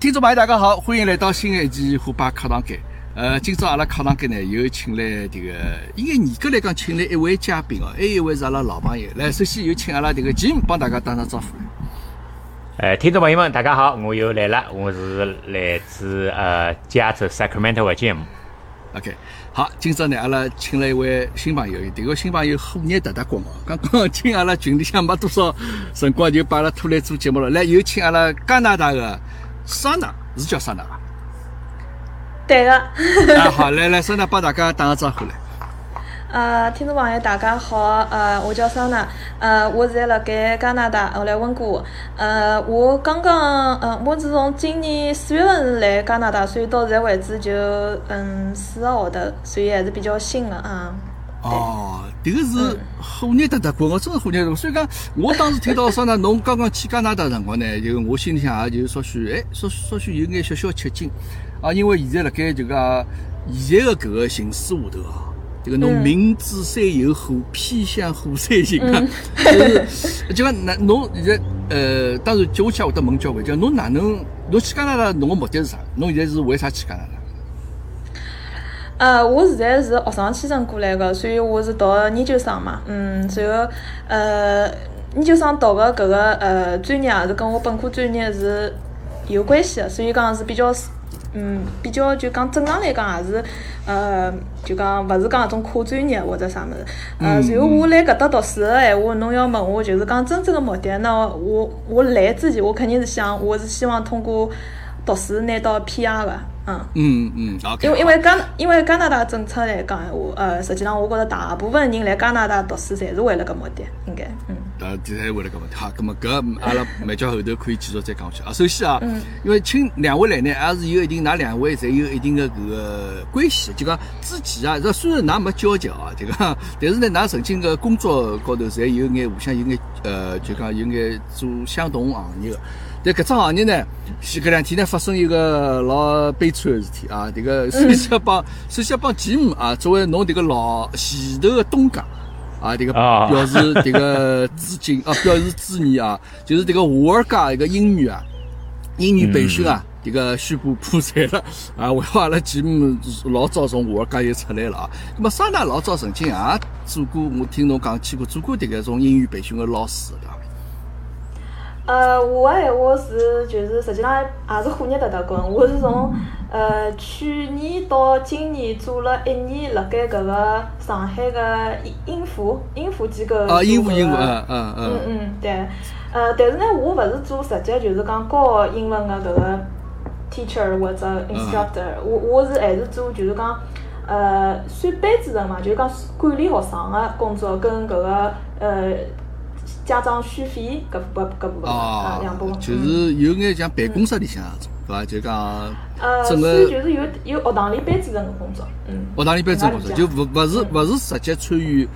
听众朋友，大家好，欢迎来到新的一期虎爸课堂间。呃，今朝阿拉课堂间呢，又请来这个，应该严格来讲，请来一位嘉宾哦，还有一位是阿拉老朋友。来，首先有请阿拉这个吉姆帮大家打声招呼。呃，听众朋友们，大家好，我又来了，我是来自呃加州 Sacramento 的 Jim。OK，好，今朝呢，阿拉请了一位新朋友，这个新朋友虎年特特光哦，刚刚进阿拉群里向没多少辰光，就把阿拉拖来做节目了。来，有请阿拉加拿大的桑娜，是叫桑娜伐？对个。啊，好，来来，桑娜帮大家打个招呼来。呃，听众朋友，大家好，呃，我叫桑娜，呃，我现在辣盖加拿大，我来温哥华，呃，我刚刚，呃，我是从今年四月份来加拿大，所以到现在为止就，嗯，四个号头，所以还是比较新的啊。哦，这个是虎年特特过，我真是虎年特所以讲，我当时听到说呢侬刚刚去加拿大辰光呢，就我心里向也就稍许，哎，稍稍许有眼小小吃惊，啊，因为现在辣盖就讲现在的搿个形势下头啊。这个侬明知山有虎，偏向虎山行啊！就是就讲那侬现在呃，当然接下去会得问交关，就侬哪能侬去加拿大，侬个目的是啥？侬现在是为啥去加拿大？呃，我现在是学生签证过来的，所以我是读研究生嘛。嗯，然后呃，研究生读个搿个呃专业也是跟我本科专业是有关系的，所以讲是比较。嗯，比较就讲正常来讲也是，呃，就讲勿是讲那种跨专业或者啥物事。呃，然后我来搿搭读书个闲话，侬要问我就是讲真正的目的，那我我来之前我肯定是想，我是希望通过读书拿到 PR 个。嗯嗯嗯，因为因为加因为加拿大政策来讲闲话，呃，实际上我觉着大部分人来加拿大读书，侪是为了搿目的，应该，嗯。呃，侪为了搿目的，好，搿么搿阿拉慢叫后头可以继续再讲下去啊。首先啊，因为请两位来呢，还是有一定，㑚两位侪有一定的搿个关系，就讲之前啊，这虽然㑚没交集啊，就讲，但是呢，㑚曾经个工作高头侪有眼互相有眼，呃，就讲有眼做相同行业的。在搿只行业呢，前搿两天呢发生一个老悲惨的事体啊！这个首先帮首先帮吉姆啊，作为侬这个老前头的东家啊，这个 表示这个致敬啊，表示致意啊，就是这个华尔街一个英语啊，英语培训啊，这个宣布破产了啊！为好阿拉吉姆老早从华尔街又出来了啊！那么桑娜老早曾经也做过，我听侬讲起过做过这个种英语培训的老师？呃，我个闲话是，就是实际上也是虎年特特滚。我是从呃去年到今年做了一年，辣盖搿个上海个英孚英孚机构啊，英孚英孚，嗯嗯嗯嗯，对。呃，但是呢，我勿是做直接就是讲教英文个搿个 teacher 或者 instructor，我我是还是做就是讲呃算班主任嘛，就是讲管理学生个工作跟搿个呃。家长续费搿部搿部分啊，两部分，就是有眼像办公室里向那种，对伐？就讲，呃，算就是有有学堂里班主任个工作，嗯，学堂里班主任工作，就勿勿是勿是直接参与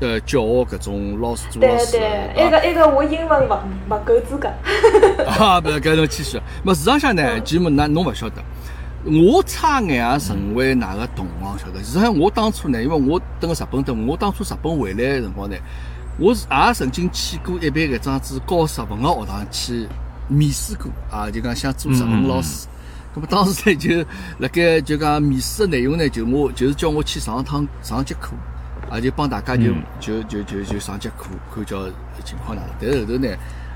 呃教学搿种老师做老师。对对，一个一个我英文勿勿够资格。啊，勿是搿种谦虚。么市场上呢，基本那侬勿晓得，我差眼也成为哪个同行晓得？实际上我当初呢，因为我等个日本等，我当初日本回来个辰光呢。我是也曾经去过一般搿桩子教日文个学堂去面试过啊，就讲想做日文老师。咁么当时呢就辣盖就讲面试的内容呢，就我就是叫我去上趟上节课，啊就帮大家就就就就就上节课，看叫情况哪能。但是后头呢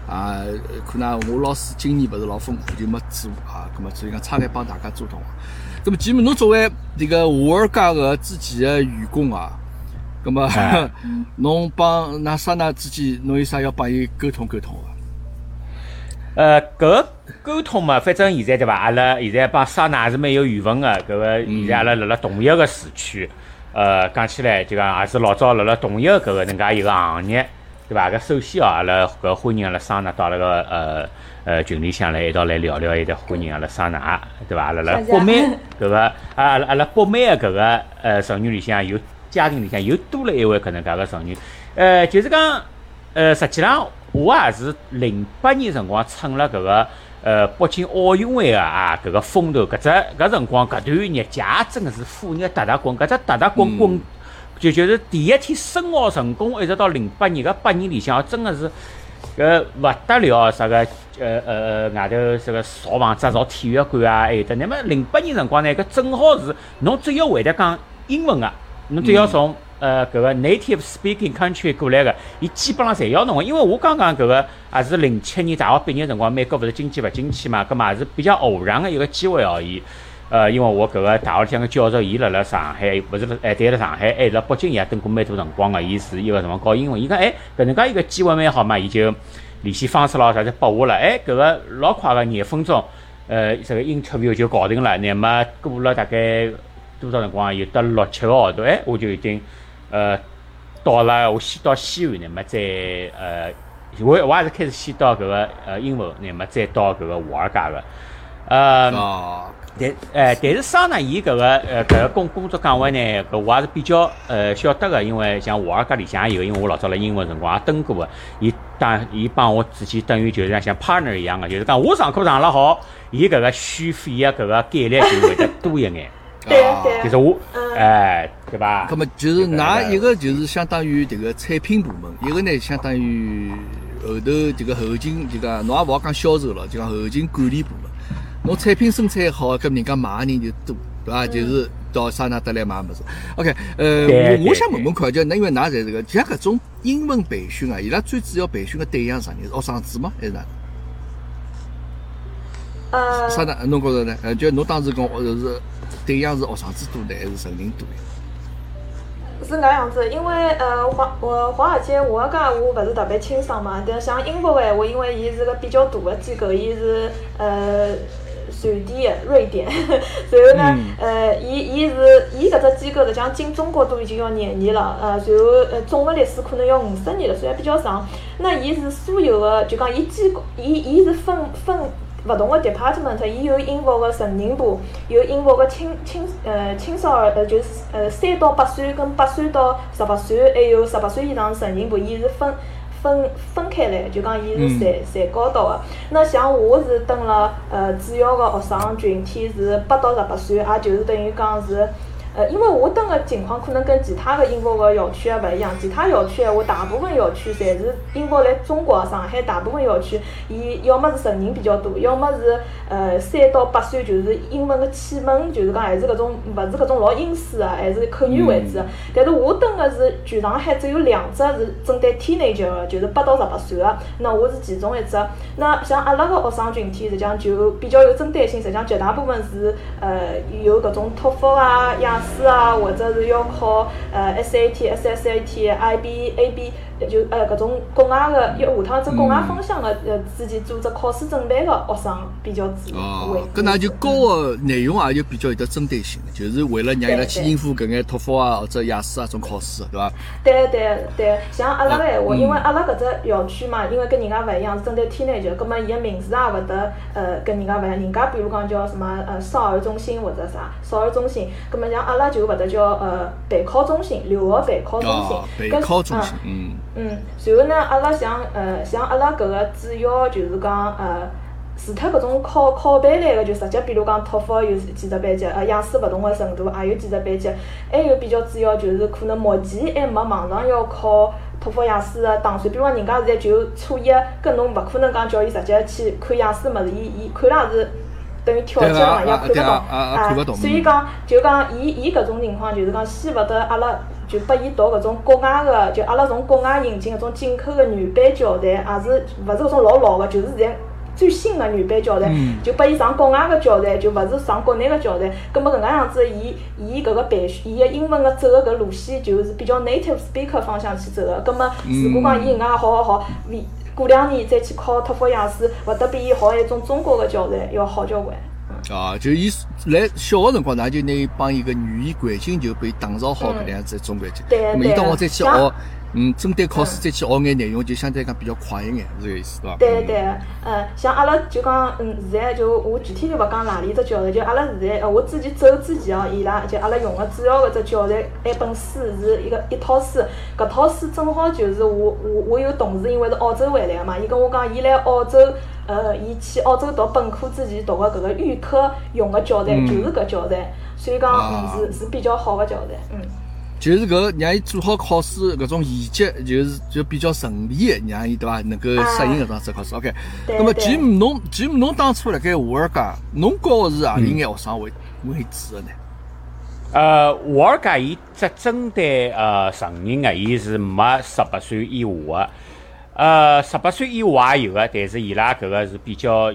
啊，可能我老师经验勿是老丰富，就没做啊。咁么所以讲差点帮大家做同行。咁么基本侬作为这个华尔街个之前的员工啊。咁么，侬帮那刹那之间，侬有啥要帮伊沟通沟通个？呃，搿个沟通嘛，反正现在对伐？阿拉现在帮桑娜还是蛮有缘分个。搿个现在阿拉辣辣同一个市区，呃，讲起来就讲也是老早辣辣同一个搿个能介一个行业，对伐？搿首先哦，阿拉搿欢迎阿拉桑娜到那个呃呃群里向来一道来聊聊，一道欢迎阿拉桑娜，对伐？阿拉辣北美搿个啊，阿拉阿拉北美个搿个呃成员里向有。家庭里向又多了一位搿能介个成员，呃，就是讲，呃，实际上我也是零八年辰光趁了搿个呃北京奥运会个啊搿个风头，搿只搿辰光搿段日节真个是虎日达达滚，搿只达达滚滚就就是第一天申奥成功，一直到零八年搿八年里向，真个是搿勿得了，啥个呃呃呃外头啥个造房子、造体育馆啊，还有得。那么零八年辰光呢，搿正好是侬只要会得讲英文个，侬只要从呃搿个 native speaking country 过来个，伊基本上侪要侬个。因为我刚刚搿个也是零七年大学毕业辰光，美国勿是经济勿景气嘛，搿嘛也是比较偶然个一个机会而已。呃，因为我搿个大学里向个教授，伊辣辣上海，勿是辣哎，对辣上海，还辣北京也蹲过蛮多辰光个。伊是伊个辰光教英文，伊讲哎，搿能介一个机会蛮好嘛，伊就联系方式咯啥就拨我了。哎，搿个老快个廿分钟，呃，这个 interview 就搞定了。那么过了大概多少辰光？有得六七个号头，哎，我就已经呃到了。我先到西安，那么再呃，我我也是开始先到搿个呃英文，那么再到搿个华尔街个，呃。但，哎，但是桑呢，伊搿个，呃，搿个工工作岗位呢，搿我还是比较，呃，晓得个，因为像华尔街里向也有，因为我老早辣英文辰光也登过个，伊当，伊帮我之间等于就是像 partner 一样个，就是讲我上课上了好，伊搿个续费啊，搿个概率就会得多一眼。对对。就是我，哎，对吧？那么就是拿一个就是相当于这个产品部门，一个呢相当于后头这个后勤，就讲侬也勿好讲销售了，就讲后勤管理部门。侬产品生产好，搿人家买个人就多，对伐？就是到桑拿得来买物事。OK，呃，我我想问问看，就那因为㑚在这个像搿种英文培训啊，伊拉最主要培训个对象啥人？学生子吗？还是哪？呃，啥呢？侬觉着呢？呃，就侬当时讲，是对象是学生子多呢，还是成人多？是搿样子，因为呃华我华尔街华尔街我勿是特别清爽嘛，但像英国闲话，因为伊是个比较大个机构，伊是呃。瑞典，瑞典，然后呢，呃，伊伊是伊搿只机构实际上进中国都已经要廿年了，呃，然后呃总个历史可能要五十年了，虽然比较长。那伊是所有的，就讲伊机构，伊伊是分分勿同个 department，伊有英国个成人部，有英国个青青呃青少儿，呃就是呃三到八岁跟八岁到十八岁，还有十八岁以上成人部，伊是分。分分开来，就讲伊是侪侪高到个。那像我是蹲了，呃，主要个学生群体是八到十八岁，也就是等于讲是。呃，因为我蹲个情况可能跟其他个英国个校区也勿一样，其他校区闲话，大部分校区侪是英国来中国上海大部分校区，伊要么是成人比较多，要么是呃三到八岁就是英文个启蒙，就是讲还是搿种勿是搿种老英式个，还是口语为主个。但是我蹲个是全上海只有两只是针对 teenager 个，就是八到十八岁个。那我是其中一只。那像阿拉个学生群体实际上就比较有针对性，实际上绝大部分是呃有搿种托福啊、雅。思啊，或者是要考呃 SAT、SSAT、IB、AB。就呃，搿种国外个，要下趟子国外方向个，呃，自己做只考试准备个学生比较多。哦，搿那就教个内容也就比较有得针对性，就是为了让伊拉去应付搿眼托福啊或者雅思啊种考试，对伐？对对对，像阿拉个闲话，因为阿拉搿只校区嘛，因为跟人家勿一样，是针对天南桥，葛末伊个名字也勿得呃跟人家勿一样，人家比如讲叫什么呃少儿中心或者啥少儿中心，葛末像阿拉就勿得叫呃备考中心，留学备考中心，备考中心，嗯。嗯，然后呢，阿拉像呃像阿拉搿个主要就是讲呃，除脱搿种考考班类个，就直接比如讲托福有几只班级，呃雅思勿同个程度也有几只班级，还有比较主要就是可能目前还没网上要考托福雅思个打算，比如讲人家现在就初一，跟侬勿可能讲叫伊直接去看雅思物事，伊伊看了是等于跳级嘛，也看勿懂啊，所以讲就讲伊伊搿种情况就是讲先勿得阿拉。就拨伊读搿种国外个，就阿拉从国外引进搿种进口个原版教材，也是勿是搿种老老个，就是现在最新个原版教材，就拨伊上国外个教材，就勿是上国内个教材。葛末搿能样子，伊伊搿个培训，伊个英文个走个搿路线，就是比较 native speaker 方向去走个。葛末如果讲伊搿能介好好好，过两年再去考托福雅思，勿得比伊学一种中国个教材要好交关。啊，就伊来小个辰光，㑚就拿伊帮伊个语言环境就被打造好搿能样子中环境。对对。伊到我再去学，嗯，针对考试再去学眼内容，就相对讲比较快一眼，是这个意思，对伐？对对，呃，像阿拉就讲，嗯，现在就我具体就勿讲哪里只教材，就阿拉现在，呃，我之前走之前哦，伊拉就阿拉用个主要个只教材，一本书是一个一套书，搿套书正好就是我我我有同事，因为是澳洲回来个嘛，伊跟我讲，伊来澳洲。呃，伊去澳洲读本科之前读个搿个预科用个教材就是搿教材，所以讲嗯是是比较好个教材，嗯。就是搿让伊做好考试搿种衔接，就是就比较顺利的，让伊对伐能够适应搿桩子考试。OK，那么吉姆侬吉姆侬当初辣盖华尔街，侬教的是何里眼学生为为主个呢？呃，华尔街伊只针对呃成人个，伊是没十八岁以下个。呃，十八岁以下也有个，但是伊拉搿个是比较，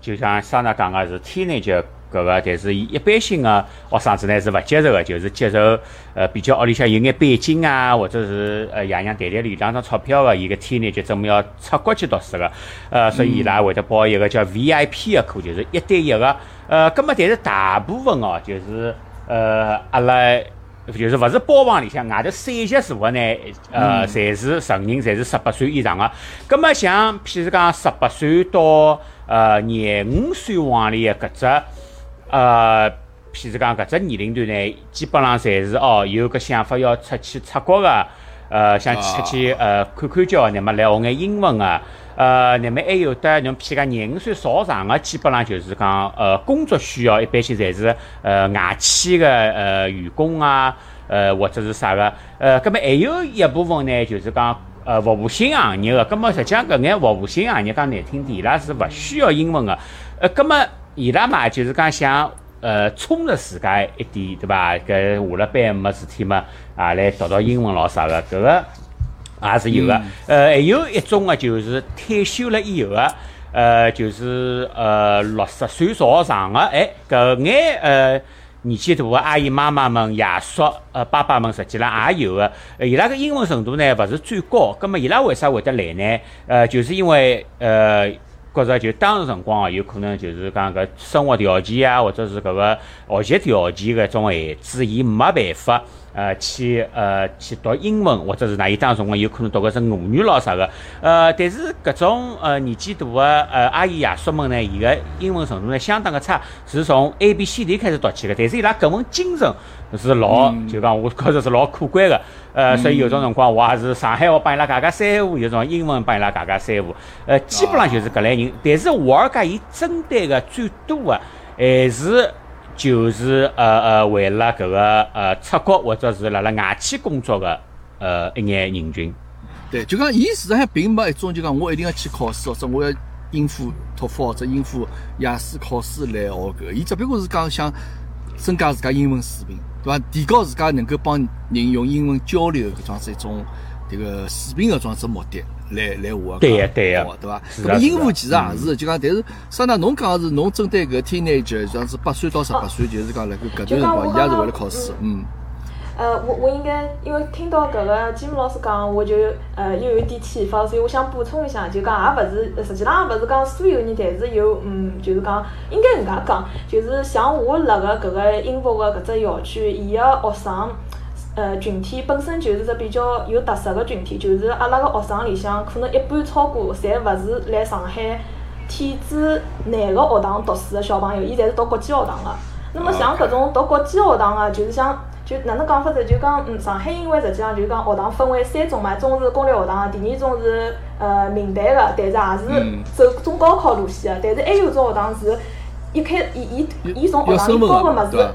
就像桑娜讲个是天然就搿个，但是伊一般性个学生子呢是勿接受个，就是接受呃比较屋里向有眼背景啊，或者是呃爷娘谈谈里两张钞票个，伊个天然就专门要出国去读书个，呃，所以伊拉会得报一个叫 VIP 个课，就是一对一个，呃，葛末但是大部分哦，就是。呃，阿拉就是勿是包房里向外头散席坐个呢？呃，侪是成人，侪是十八岁以上个。葛末像譬如讲十八岁到呃廿五岁往里个搿只呃，譬如讲搿只年龄段呢，基本上侪是哦有搿想法要出去出国个，呃，想出去呃看看叫，乃末来学眼英文个。呃，那么还有的，侬譬如讲廿五岁朝上个，基本上就是讲，呃，工作需要，一般性侪是呃外企个呃员工啊，呃或者是啥个，呃，葛么还有一部分呢，就是讲呃服务性行业个，葛么实际上搿眼服务性行业讲难听点，伊拉是勿需要英文个，呃，葛么伊拉嘛就是讲想呃充实自家一点，对伐？搿下了班没事体嘛，啊来读读英文咾啥个，搿个。也是有的，呃，还有一种啊，就是退休了以后啊，呃，就是呃六十岁朝上的，哎，搿眼呃年纪大的阿姨妈妈们、爷叔、呃爸爸们，实际上也有的，伊拉个英文程度呢，勿是最高，葛末伊拉为啥会得来呢？呃，就是因为呃，觉着就当时辰光啊，有可能就是讲搿生活条件啊，或者是搿个学习条件搿种限制，伊没办法。呃，去呃去读英文，或者是哪一当辰光，有可能读个是俄语咯啥个。呃，但是搿种呃年纪大的呃阿姨爷叔们呢，伊个英文程度呢相当个差，是从 A B C D 开始读起的。但是伊拉搿份精神是老，就讲我觉着是老可观的。呃，所以有种辰光我也是上海话帮伊拉讲讲三胡，有种英文帮伊拉讲讲三胡。呃，基本上就是搿类人。但是华尔街伊针对个最多的还是。就是呃呃，为了搿个呃出国或者是辣辣外企工作的呃一眼人群。对，就讲伊实际上并没一种就讲我一定要去考试，或者我要应付托福或者应付雅思考试来学搿个。伊只不过是讲想增加自家英文水平，对伐？提高自家能够帮人用英文交流搿种是一种迭个水平搿种子目的。来来话对呀对呀，对伐？那么英文其实也是，就讲，但是桑娜侬讲个是侬针对搿 teenager，像是八岁到十八岁，就是讲辣搿搿段辰光，伊也是为了考试，嗯。呃，我我应该因为听到搿个吉姆老师讲，我就呃又有点启发，所以我想补充一下，就讲也勿是，实际浪也勿是讲所有人，但是有嗯，就是讲应该搿能介讲，就是像我辣个搿个英国个搿只校区，伊个学生。呃，群体本身就是只比较有特色个群体，就是阿拉个学生里向可能一半超过，侪勿是来上海体制内个学堂读书个小朋友，伊侪是读国际学堂个。那么像搿种读国际学堂个，就是像就哪能讲法子？就讲嗯，上海因为实际上就讲学堂分为三种嘛，一种是公立学堂，第二种是呃民办个，但是也是走中高考路线个，但是还有种学堂是。一开，伊伊伊从学堂里教个物事，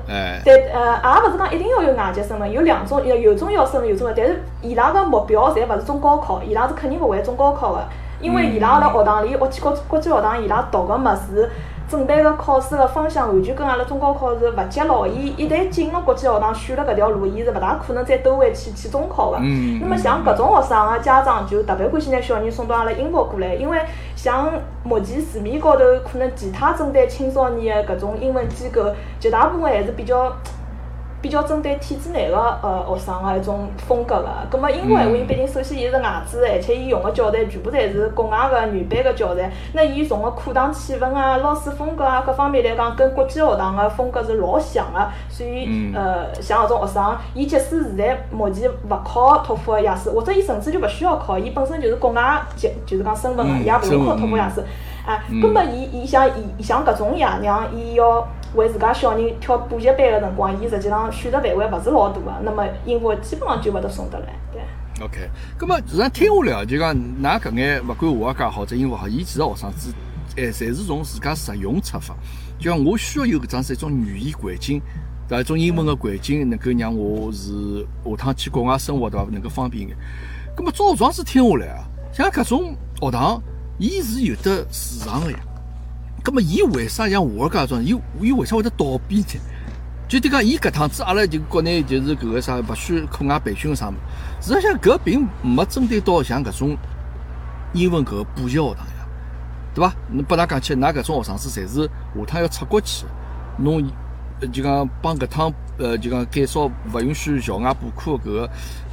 但呃，也勿是讲一定要有外籍身份，有两种，有有种要升，有种要，但是伊拉个目标侪勿是中高考，伊拉是肯定勿会中高考个，因为伊拉辣学堂里，我去国国际学堂，伊拉读个物事。准备个考试个方向完全跟阿拉中高考是勿接牢，伊一旦进了国际学堂，选了搿条路，伊是勿大可能再兜回去去中考个。那么像搿种学生个家长就特别欢喜拿小人送到阿拉英国过来，因为像目前市面高头可能其他针对青少年个搿种英文机构，绝大部分还是比较。比较针对体制内个呃学生个一种风格个，葛末英文话，因为毕竟首先伊是外资，而且伊用个教材全部侪是国外个原版个教材，那伊从个课堂气氛啊、老师风格啊各方面来讲，跟国际学堂个风格是老像个，所以呃像搿种学生，伊即使现在目前勿考托福、雅思，或者伊甚至就勿需要考，伊本身就是国外就，就是讲身份个，伊也勿用考托福、雅思，啊，葛末伊伊像伊像搿种爷娘，伊要。为自家小人挑补习班个辰光，伊实际上选择范围勿是老大个，那么英文基本上就勿得送得来。对。OK，咁么实际上听下来，就讲㑚搿眼勿管华尔街好，者英文好，伊其实学生子，哎，侪是从自家实用出发。就讲我需要有搿桩是一种语言环境，对伐？一种英文个环境能够让我是下趟去国外生活对伐？能够方便眼。咁么照状子听下来啊，像搿种学堂，伊是有得市场个呀。咁么伊为啥像华尔街种？伊伊为啥会得倒闭呢？就得讲，伊搿趟子阿拉就国内就是搿个啥勿许课外培训啥物事，实际上搿并没针对到像搿种英文搿个补习学堂呀，对伐？侬拨㑚讲起，㑚搿种学生子侪是下趟要出国去，侬就讲帮搿趟呃就讲减少勿允许校外补课搿个，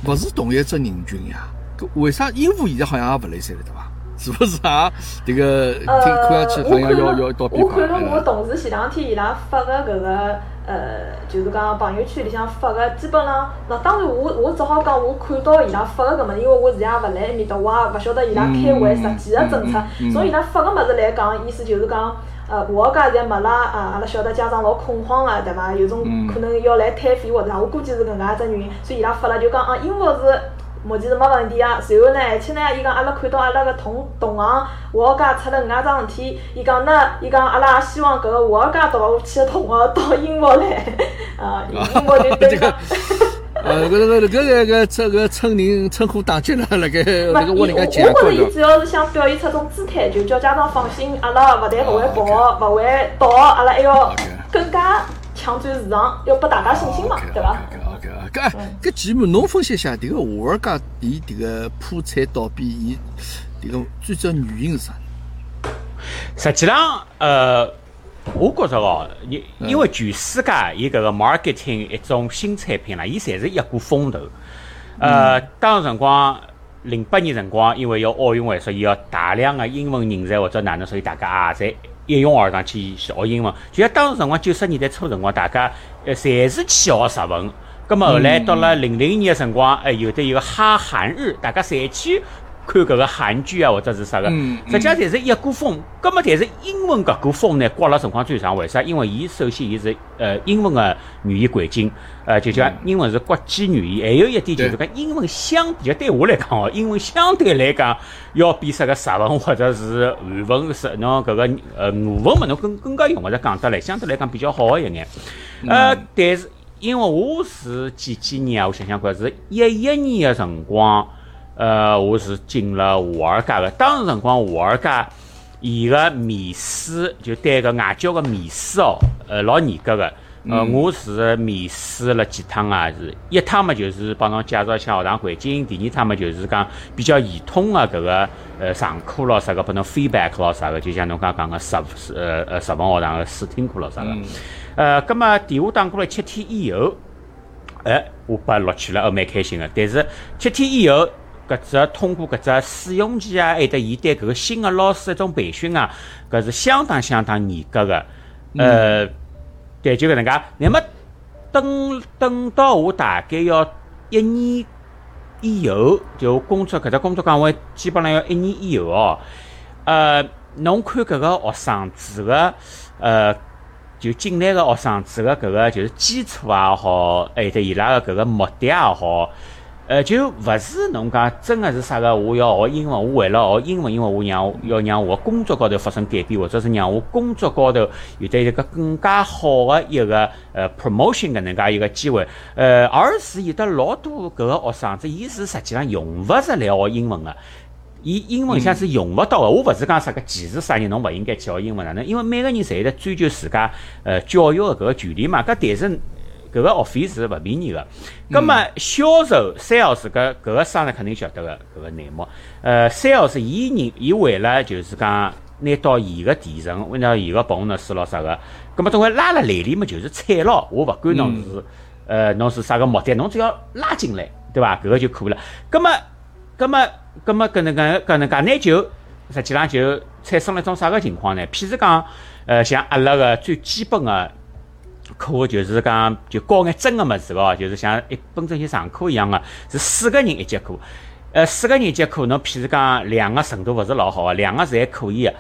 勿是同一只人群呀。搿为啥英务现在好像也勿来三了，对伐？是不是啊？这个听看上去好像要要倒闭我看了我同事前两天伊拉发个搿个。呃，就是讲朋友圈里向发个，基本上，那当然我我只好讲我看到伊拉发个搿么，因为我现在也勿辣埃面搭，我也勿晓得伊拉开会实际个政策。从伊拉发个物事来讲，意思就是讲，呃，华尔街现在没了，啊，阿拉晓得家长老恐慌个，对伐？有种可能要来退费或者啥，我估计是搿能介只原因，所以伊拉发了就讲啊，英国是。目前是没问题啊，随后呢，而且呢，伊讲阿拉看到阿拉个同同行华尔街出了搿能介桩事体，伊讲呢，伊讲阿拉也希望搿个华尔街读下去个同学到英国来，啊，英国就对 个。呃，搿个搿个搿这个村人称呼打击了，辣盖那个屋里讲讲我觉着伊主要是想表现出种姿态，就叫家长放心，阿拉勿但勿会跑，勿会逃，阿拉还要更加。抢占市场，要拨大家信心嘛，对伐？搿搿节目侬分析一下，迭个华尔街伊迭个破产倒闭，伊迭个最主要原因是啥？实际上，呃，我觉着哦，因因为全世界伊搿个 marketing 一种新产品啦，伊侪是一股风头。呃，当辰光零八年辰光，因为要奥运会，所以要大量的英文人才或者哪能，所以大家也在。一拥而上去学英文，就像当时辰光九十年代初辰光，大家呃侪是去学日文。咁么后来到了零零年的辰光，哎，有的有个哈韩日，大家侪去看搿个韩剧啊，或者是啥个，实际上侪是一股风。葛末但是英文搿股风呢，刮了辰光最长，为啥？因为伊首先伊是呃英文个语言环境，呃，就讲英文是国际语言，还有一点就是讲英文相比较对我来讲哦，英文相对来讲要比啥个日文或者是韩文是侬搿个呃俄文嘛，侬更更加用勿着讲得来，相对来讲比较好一眼。呃，但是因为我是几几年啊？我想想看，是一一年的辰光，呃，我是进了华尔街的，当时辰光华尔街。伊个面试就对个外教个面试哦，呃，老严格个。呃，我是面试了几趟啊，是一趟嘛，就是帮侬介绍一下学堂环境；第二趟嘛，就是讲比较系统个搿个呃上课咯，啥个拨侬 feedback 咯，啥个，就像侬刚刚讲个十呃呃十文学堂个试听课咯，啥个。呃，葛末电话打过来七天以后，哎，我被录取了，哦，蛮开心个。但是七天以后。搿只通过搿只试用期啊，还得伊对搿个新的老师一种培训啊，搿是相当相当严格的。呃，对，就搿能介。那么等等到我大概要一年以后，就工作搿只工作岗位基本上要一年以后哦。呃，侬看搿个学生子个呃，就进来个学生子个搿个就是基础也好，还得伊拉个搿个目的也好。呃，就勿是侬讲真个是啥个？我要学英文，我为了学英文，因为我让我要让我工作高头发生改变，或者是让我工作高头有得一个更加好的一个呃 promotion 搿能介一个机会。呃，而是有得老多搿个学生子，伊是实际上用勿着来学英文个，伊英文像是用勿到个。我勿是讲啥个歧视啥人，侬勿应该去学英文哪能？因为每个人侪在追求自家呃教育个搿个权利嘛。搿但是。搿个学费是勿便宜个，葛末销售 sales 搿搿个商人肯定晓得个搿个内幕。呃，sales 伊人伊为了就是讲拿到伊个提成，拿到伊个 bonus 咯啥个，葛末总归拉了来里嘛就是菜咯。我勿管侬是呃侬是啥个目的，侬只要拉进来，对伐？搿个就可以了。葛末葛末葛末搿能介搿能介呢就实际上就产生了一种啥个情况呢？譬如讲，呃，像阿拉个最基本个。课就是讲，就教眼真个物事哦，就是像一本正经上课一样个，是四个人一节课。呃，四个人一节课，侬譬如讲两个程度勿是老好个，两个是还可以个。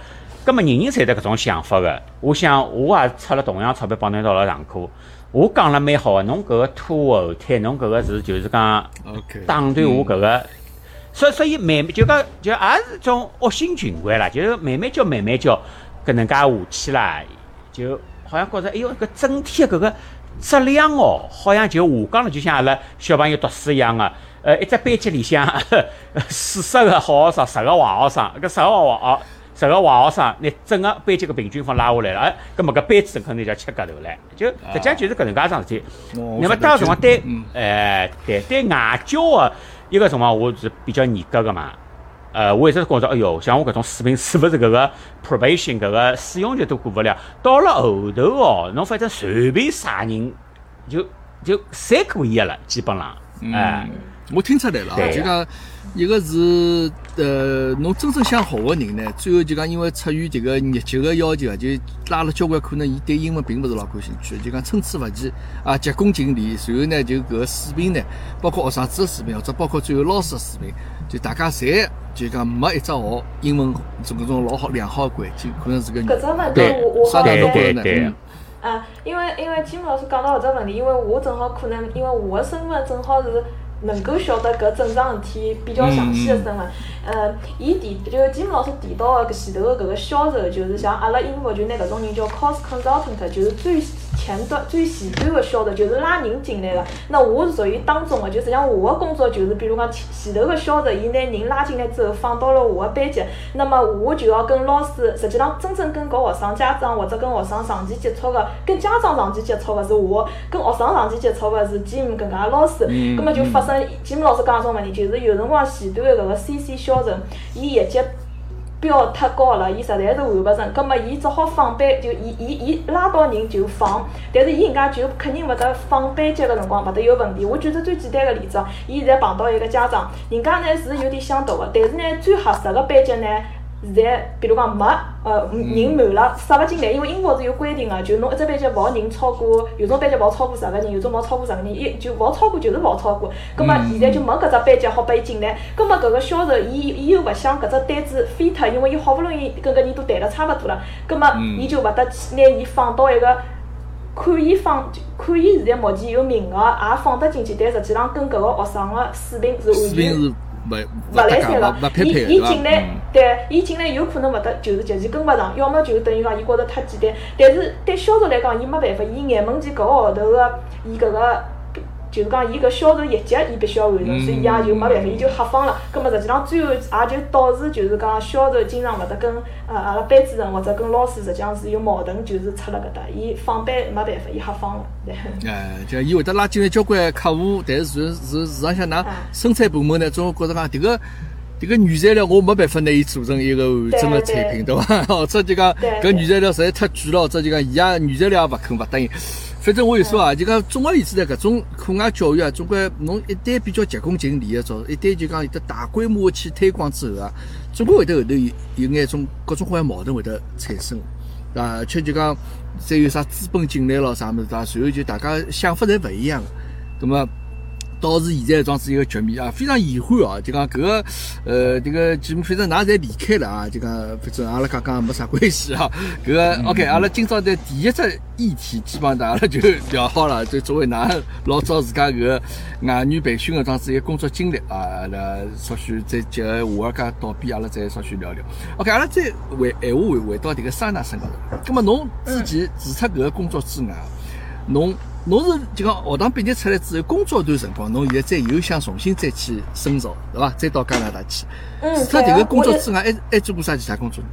葛末人人侪得搿种想法个。我想我也出了同样钞票帮侬一道来上课，我讲了蛮好个，侬搿个拖后腿，侬搿个是就是讲打断我搿个。所所以慢慢就讲就也是种恶性循环啦，就是慢慢教慢慢教，搿能介下去啦，就。好像觉着，哎哟，搿整体搿个质量哦，好像就下降了，就像阿拉小朋友读书一样个。呃，一只班级里向 四十个好学生，十个坏学生，搿十个坏学，十个坏学生，拿整个班级个平均分拉下来了，哎，搿么搿班子肯定就要切骨头唻，就实际上就是搿能介桩事体。那么当辰光对，哎，对对外教个一个辰光我是比较严格个嘛。呃，我一直觉着，哎哟，像我搿种水平是勿是搿个 probation 搿个试用期都过勿了？到了后头哦，侬反正随便啥人就就侪可以了，基本上，哎。我听出来了啊，就讲一个是呃，侬真正想学个人呢，最后就讲因为出于这个业绩个要求啊，就拉了交关可能伊对英文并勿是老感兴趣，就讲参差勿齐啊，急功近利，随后呢就搿个水平呢，包括学生子个水平，或者包括最后老师个水平，就大家侪就讲没一只学英文这搿种老好良好个环境，可能是个搿只问题我我好对对对。啊，因为因为金木老师讲到搿只问题，因为我正好可能因为我个身份正好是。能够晓得搿整桩事体比较详细的身份，呃，伊提就金木老师提到的搿前头的搿个销售，就是像阿拉英国就拿搿种人叫 cost consultant，就是最。前端最前端的销售就是拉人进来的，那我是属于当中的，就实际上我的工作就是，比如讲前前头的销售，伊拿人拉进来之后放到了我的班级，那么我就要跟老师，实际上真正跟搿学生家长或者跟学生长期接触的，跟家长长期接触的是我，跟学生长期接触的是 Jim 搿家老师，葛么就发生 Jim 老师讲种问题，就是有辰光前端的搿个 CC 销售，伊业绩。标太高了，伊实在是完勿成，葛末伊只好放班，就伊伊伊拉到人就放，但是伊人家就肯定勿得放班级个辰光勿得有问题。我举个最简单的例子，伊现在碰到一个家长，人家呢是有点想读的，但是呢最合适的班级呢。现在，比如讲没，呃，人满了，塞勿进来，因为英国是有规定个，就侬一只班级勿好人超过，有种班级勿好超过十个人，有种勿好超过十个人，伊就勿好超过就是勿好超过。葛末现在就没搿只班级好拨伊进来。葛末搿个销售，伊伊又勿想搿只单子飞脱，因为伊好勿容易跟搿人都谈了差勿多了。葛末伊就勿得去拿伊放到一个，可以放，可以现在目前有名额，也放得进去，但实际上跟搿个学生个水平是完全。勿来三了，伊伊进来，对，伊进来有可能勿得，就是极其跟勿上，要么就等于讲伊觉着太简单。但是对销售来讲，伊没办法，伊眼门前搿个号头个，伊搿个。就是讲，伊搿销售业绩，伊必须要完成，所以伊也就没办法，伊就黑放了。葛末实际上最后也就导致，就是讲销售经常勿得跟呃阿拉班主任或者跟老师实际上是有矛盾，就是出了搿搭，伊放班没办法，伊黑放了。哎，就伊会得拉进来交关客户，但是是是市场上，㑚生产部门呢，总觉着讲迭个迭个原材料我没办法拿伊做成一个完整的产品，对伐？或者就讲搿原材料实在太贵了，或者就讲伊也原材料也勿肯勿答应。反正我有说啊，就讲总而言之呢，搿种课外教育啊，总归侬一旦比较急功近利的做，一旦就讲有得大规模去推广之后啊，总归会得后头有有眼种各种各样矛盾会得产生，啊，且就讲再有啥资本进来咯啥物事啊，随后就大家想法侪勿一样，那么。导致现在这样子一个局面啊，非常遗憾啊！就讲搿个，呃，这个节目反正㑚侪离开了啊，就讲反正阿拉刚刚没啥关系啊。搿个 OK，阿拉今朝的第一只议题基本上阿拉就聊好了。就作为㑚老早自家搿个外语培训的这样子一个工作经历啊，那稍许再结合华尔街倒闭，阿拉再稍许聊聊。OK，阿拉再回闲话回回到迭个桑拿身高头。葛么侬之前除脱搿个工作之外，侬？侬是就讲学堂毕业出来之后，工作一段辰光，侬现在再又想重新再去深造，对伐？再到加拿大去。嗯，除脱迭个工作之外，还还做过啥其他工作？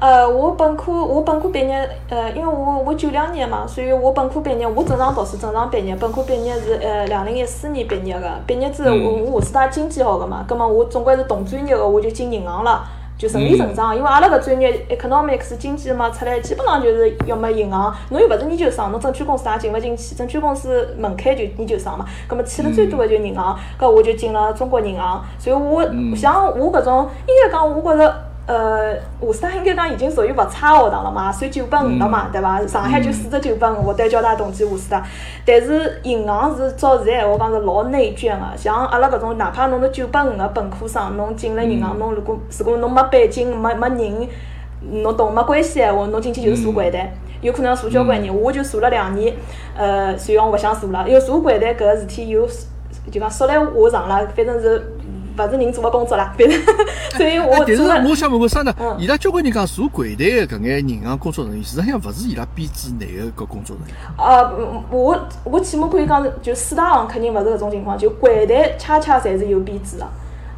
呃，我本科我本科毕业，呃，因为我我九两年嘛，所以我本科毕业，我正常读书，正常毕业。本科毕业是呃两零一四年毕业的，毕业之后我我是带经济学的嘛，葛末我总归是同专业的，我就进银行了。就顺理成章，因为阿拉搿专业 economics 经济嘛，出来基本上就是要么银行，侬又勿是研究生，侬证券公司也进勿进去，证券公司门槛就研究生嘛，葛末去了最多的就银行，搿我就进了中国银行，所以我像我搿种应该讲，我觉着。呃，华师大应该讲已经属于勿差学堂了嘛，算九八五了嘛，对伐？上海就四只九八五，我对交大、同济、华师大。但是银行是照现在闲话讲是老内卷个，像阿拉搿种，哪怕侬是九八五个本科生，侬进了银行，侬如果如果侬没背景、没没人，侬懂没关系闲话，侬进去就是坐柜台，有可能要坐交关年。我就坐了两年，呃，随后我勿想坐了，因为坐柜台搿个事体有，就讲说来话长了，反正是。勿是人做个工作啦，反正 所以我但是我想问问啥呢嗯？伊拉交关人讲坐柜台的搿眼银行工作人员，实际上勿是伊拉编制内的搿工作人员。呃，嗯我我起码可以讲是，就四大行肯定勿是搿种情况，就柜台恰恰侪是有编制的。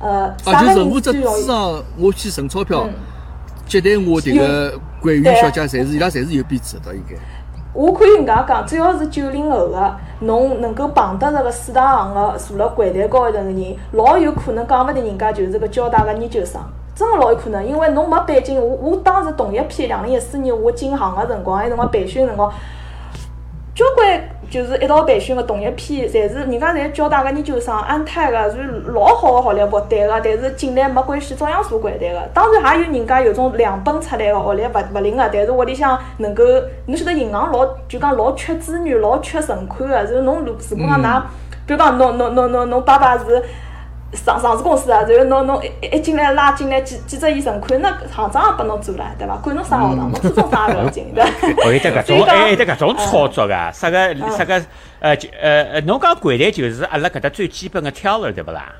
呃，啊，啥个人就任何只最容易？支行，我去存钞票嗯，接待我迭个柜员小姐，侪是伊拉侪是有编制的，应该。我可以搿能介讲，只要是九零后个，侬能够碰得着个四大行个坐辣柜台高头个人，老有可能讲勿定人家就是个交大个研究生。真个老有可能，因为侬没背景。我我当时同一批两零一四年我进行个辰光，埃辰光培训辰光，交关就是一道培训个同一批，侪是人家侪交大个研究生，安泰个，是老好个学历复旦个，但是进来没关系，照样坐柜台个。当然也有人家有种两本出来个学历勿勿灵个，但是屋里向能够，侬晓得银行老就讲老缺资源、老缺存款个，就是侬如如果讲㑚，比如讲侬侬侬侬侬爸爸是。上上市公司啊，然后侬侬一一进来拉进来几几只亿存款，那行长也拨侬做了，对伐？管侬啥学堂，侬初中啥也勿要紧，对伐？还有得搿种，还有得搿种操作个，啥个啥个呃就呃呃，侬讲柜台就是阿拉搿搭最基本个 teller 对勿啦？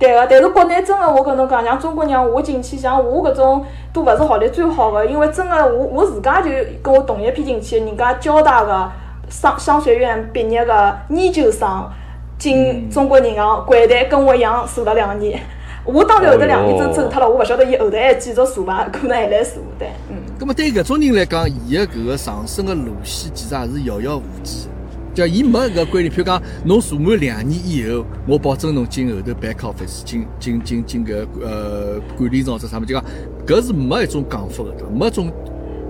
对个，但是国内真个，我跟侬讲，像中国人我进去，像我搿种都勿是学历最好个，因为真个我我自家就跟我同一批进去，人家交大个商商学院毕业个研究生进中国银行柜台，跟我一样坐了两年。我当然后头两年真走脱了，我勿晓得伊后头还继续坐伐，可能还来坐，对，嗯。咁么对搿种人来讲，伊个搿个上升个路线其实也是遥遥无期的。就伊没搿规定，譬如讲，侬坐满两年以后，我保证侬进后头 back office，进进进进搿呃管理层或者啥物事，就讲搿是没一种讲法个，对伐？没一种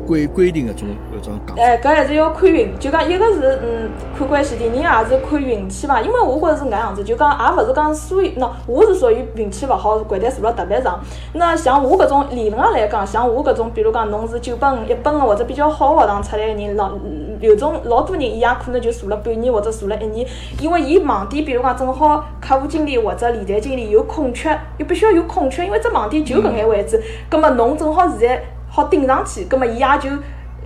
规规定搿种搿种讲。哎，搿还是要看运，就讲一个是嗯看关系，第二也是看运气伐。因为我觉着是搿样子，就讲也勿是讲所有，喏，我是属于运气勿好，柜台坐了特别长。那像我搿种理论上来讲，像我搿种，比如讲侬是九本一本个或者比较好个学堂出来个人，老有种老多人伊也可能就坐了半年或者坐了一年，因为伊网点比如讲正好客户经理或者理财经理有空缺，又必须要有空缺，因为只网点就搿眼位置，葛末侬正好现在好顶上去，葛末伊也就。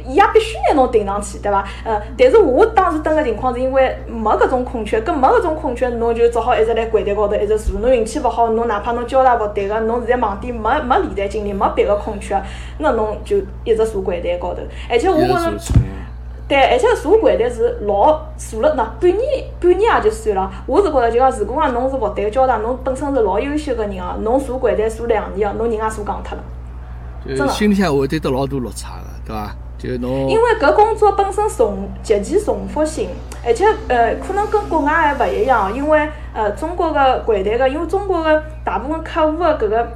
伊也必须拿侬顶上去，对伐？呃，但是我当时蹲个情况是因为没搿种空缺，搿没搿种空缺，侬就只好一直辣柜台高头一直坐。侬运气勿好，侬哪怕侬交大复旦个，侬现在网店没没理财经理，没别个空缺，那侬就一直坐柜台高头。而且我觉着，对，而且坐柜台是老坐了喏，半年半年也就算了。我是觉着就讲，如果讲侬是复旦交大，侬本身是老优秀个人哦，侬坐柜台坐两年哦，侬人也坐戆脱了。心里向会得得老多落差的，对伐？就侬因为搿工作本身重极其重复性，而且呃，可能跟国外还勿一样，因为呃，中国个柜台个，因为中国个大部分客户个搿个。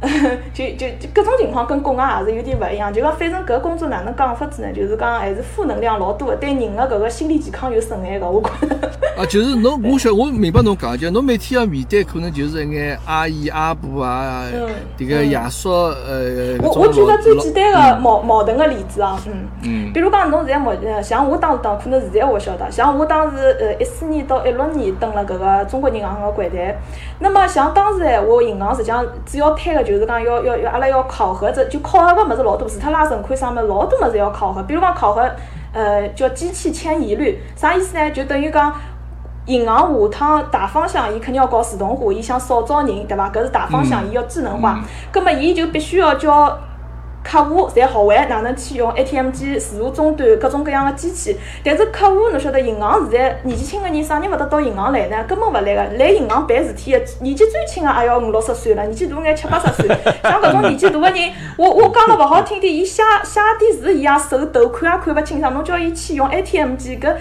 就就就各种情况跟国外也是有点勿一样，就讲反正搿工作哪能讲法子呢？就是讲还是负能量老多个，对人个搿个心理健康有损害个，我觉着。啊，就是侬，我晓我明白侬讲，就侬每天要面对可能就是一眼阿姨阿婆啊嗯，迭个爷叔呃，我我举个最简单个矛矛盾个例子啊，嗯，嗯。比如讲侬现在目呃，像我当时当，可能现在我晓得，像我当时呃一四年到一六年蹲了搿个中国银行个柜台，那么像当时闲话，银行实际上主要推个就是就是讲要要要阿拉要考核这就考核个物事老多，除脱拉存款啥物事老多物事要考核，比如讲考核呃叫机器迁移率，啥意思呢？就等于讲。银行下趟大方向，伊肯定要搞自动化，伊想少招人，对伐？搿是大方向，伊要智能化。葛末伊就必须要叫客户侪学会哪能去用 ATM 机、自助终端各种各样的机器。但是客户侬晓得，银行现在年纪轻个人啥人勿得到银行来呢？根本勿来个，来银行办事体个年纪最轻个也要五六十岁了，年纪大眼七八十岁。像搿种年纪大个人，我我讲了勿好听点，伊写写点字伊也手抖，看也看勿清爽。侬叫伊去用 ATM 机，搿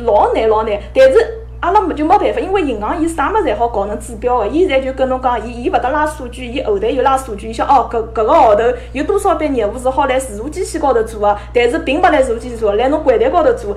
老难老难。但是阿拉没就没办法，因为银行伊啥物事侪好搞成指标个，伊现在就跟侬讲，伊伊勿得拉数据，伊后台有拉数据，伊想哦，搿搿个号头有多少笔业务是好来自助机器高头做个，但是并勿来自助机器做，来侬柜台高头做。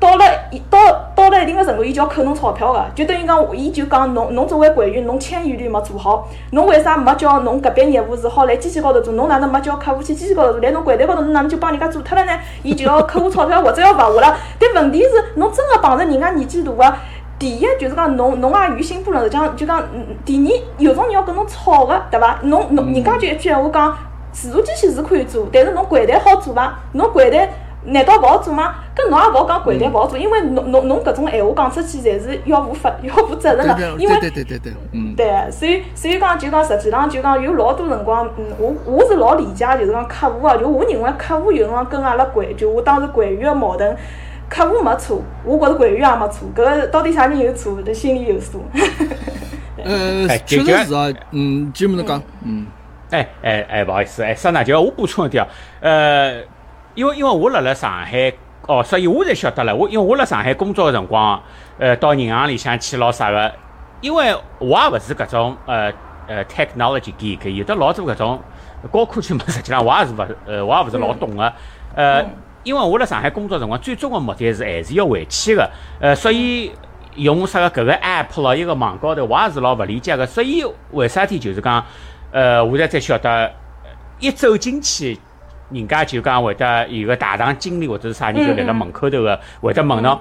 到了一到到了一定个程度，伊就要扣侬钞票个，就等于讲，伊就讲侬侬作为柜员，侬迁移率没做好，侬为啥没叫侬搿笔业务是好来机器高头做？侬哪能没叫客户去机器高头做？来侬柜台高头，侬哪能就帮人家做脱了呢？伊就要扣我钞票或者要罚我了。但问题是，侬真个碰着人家年纪大个。第一就是讲侬侬也于心不忍，实际上就讲，嗯第二有种人要跟侬吵个，对伐？侬侬人家就一句闲话讲，自助机器是可以做，但是侬柜台好做伐？侬柜台难道勿好做吗？搿侬也勿好讲柜台勿好做，因为侬侬侬搿种闲话讲出去，侪是要负法 要负责任对个。因为对对对对，嗯，对，所以所以讲就讲实际上就讲有老多辰光，嗯，我我是老理解，就是讲客户啊，就我认为客户有辰光跟阿拉柜，就我当时柜员个矛盾，客户没错，我觉着柜员也没错，搿个到底啥人有错，这心里有数。呃哎，确就就实是啊，嗯，节目侬讲，嗯，哎哎哎，不好意思，哎，桑娜，就要我补充一点，呃，因为因为我辣辣上海，哦，所以我才晓得了。我因为我辣上海工作个辰光，呃，到银行里向去捞啥个，因为我也勿是搿种呃呃 technology geek，有的老多搿种高科技嘛，实际上我也是勿呃我也勿是老懂个，呃，因为我辣上海工作辰光，最终个目的是还是要回去个，呃，所以。用啥个搿个 app 咯，一个网高头，我也是老勿理解个，所以为啥体就是讲，呃，我现在才晓得，一走进去，人家就讲会得有个大堂经理或者是啥人就立辣门口头个，会得问侬，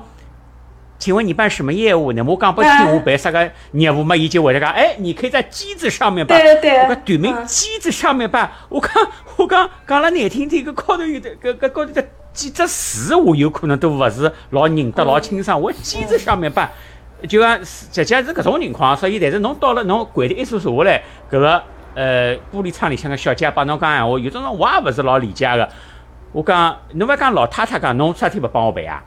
请问你办什么业务呢？我讲不听我办啥个业务嘛，伊就会得讲，哎，你可以在机子上面办，对对对。我讲短名嗯。机子上面办，我讲我讲讲了难听点，搿高头有的搿搿高头的几只字，我有可能都勿是老认得老清爽，我机子上面办。就讲实际上是搿种情况，所以但是侬到了侬柜台一坐坐下来，搿个呃玻璃窗里向个小姐帮侬讲闲话，有种辰光我也勿是老理解个。我讲侬勿要讲老太太讲侬啥体勿帮我办啊？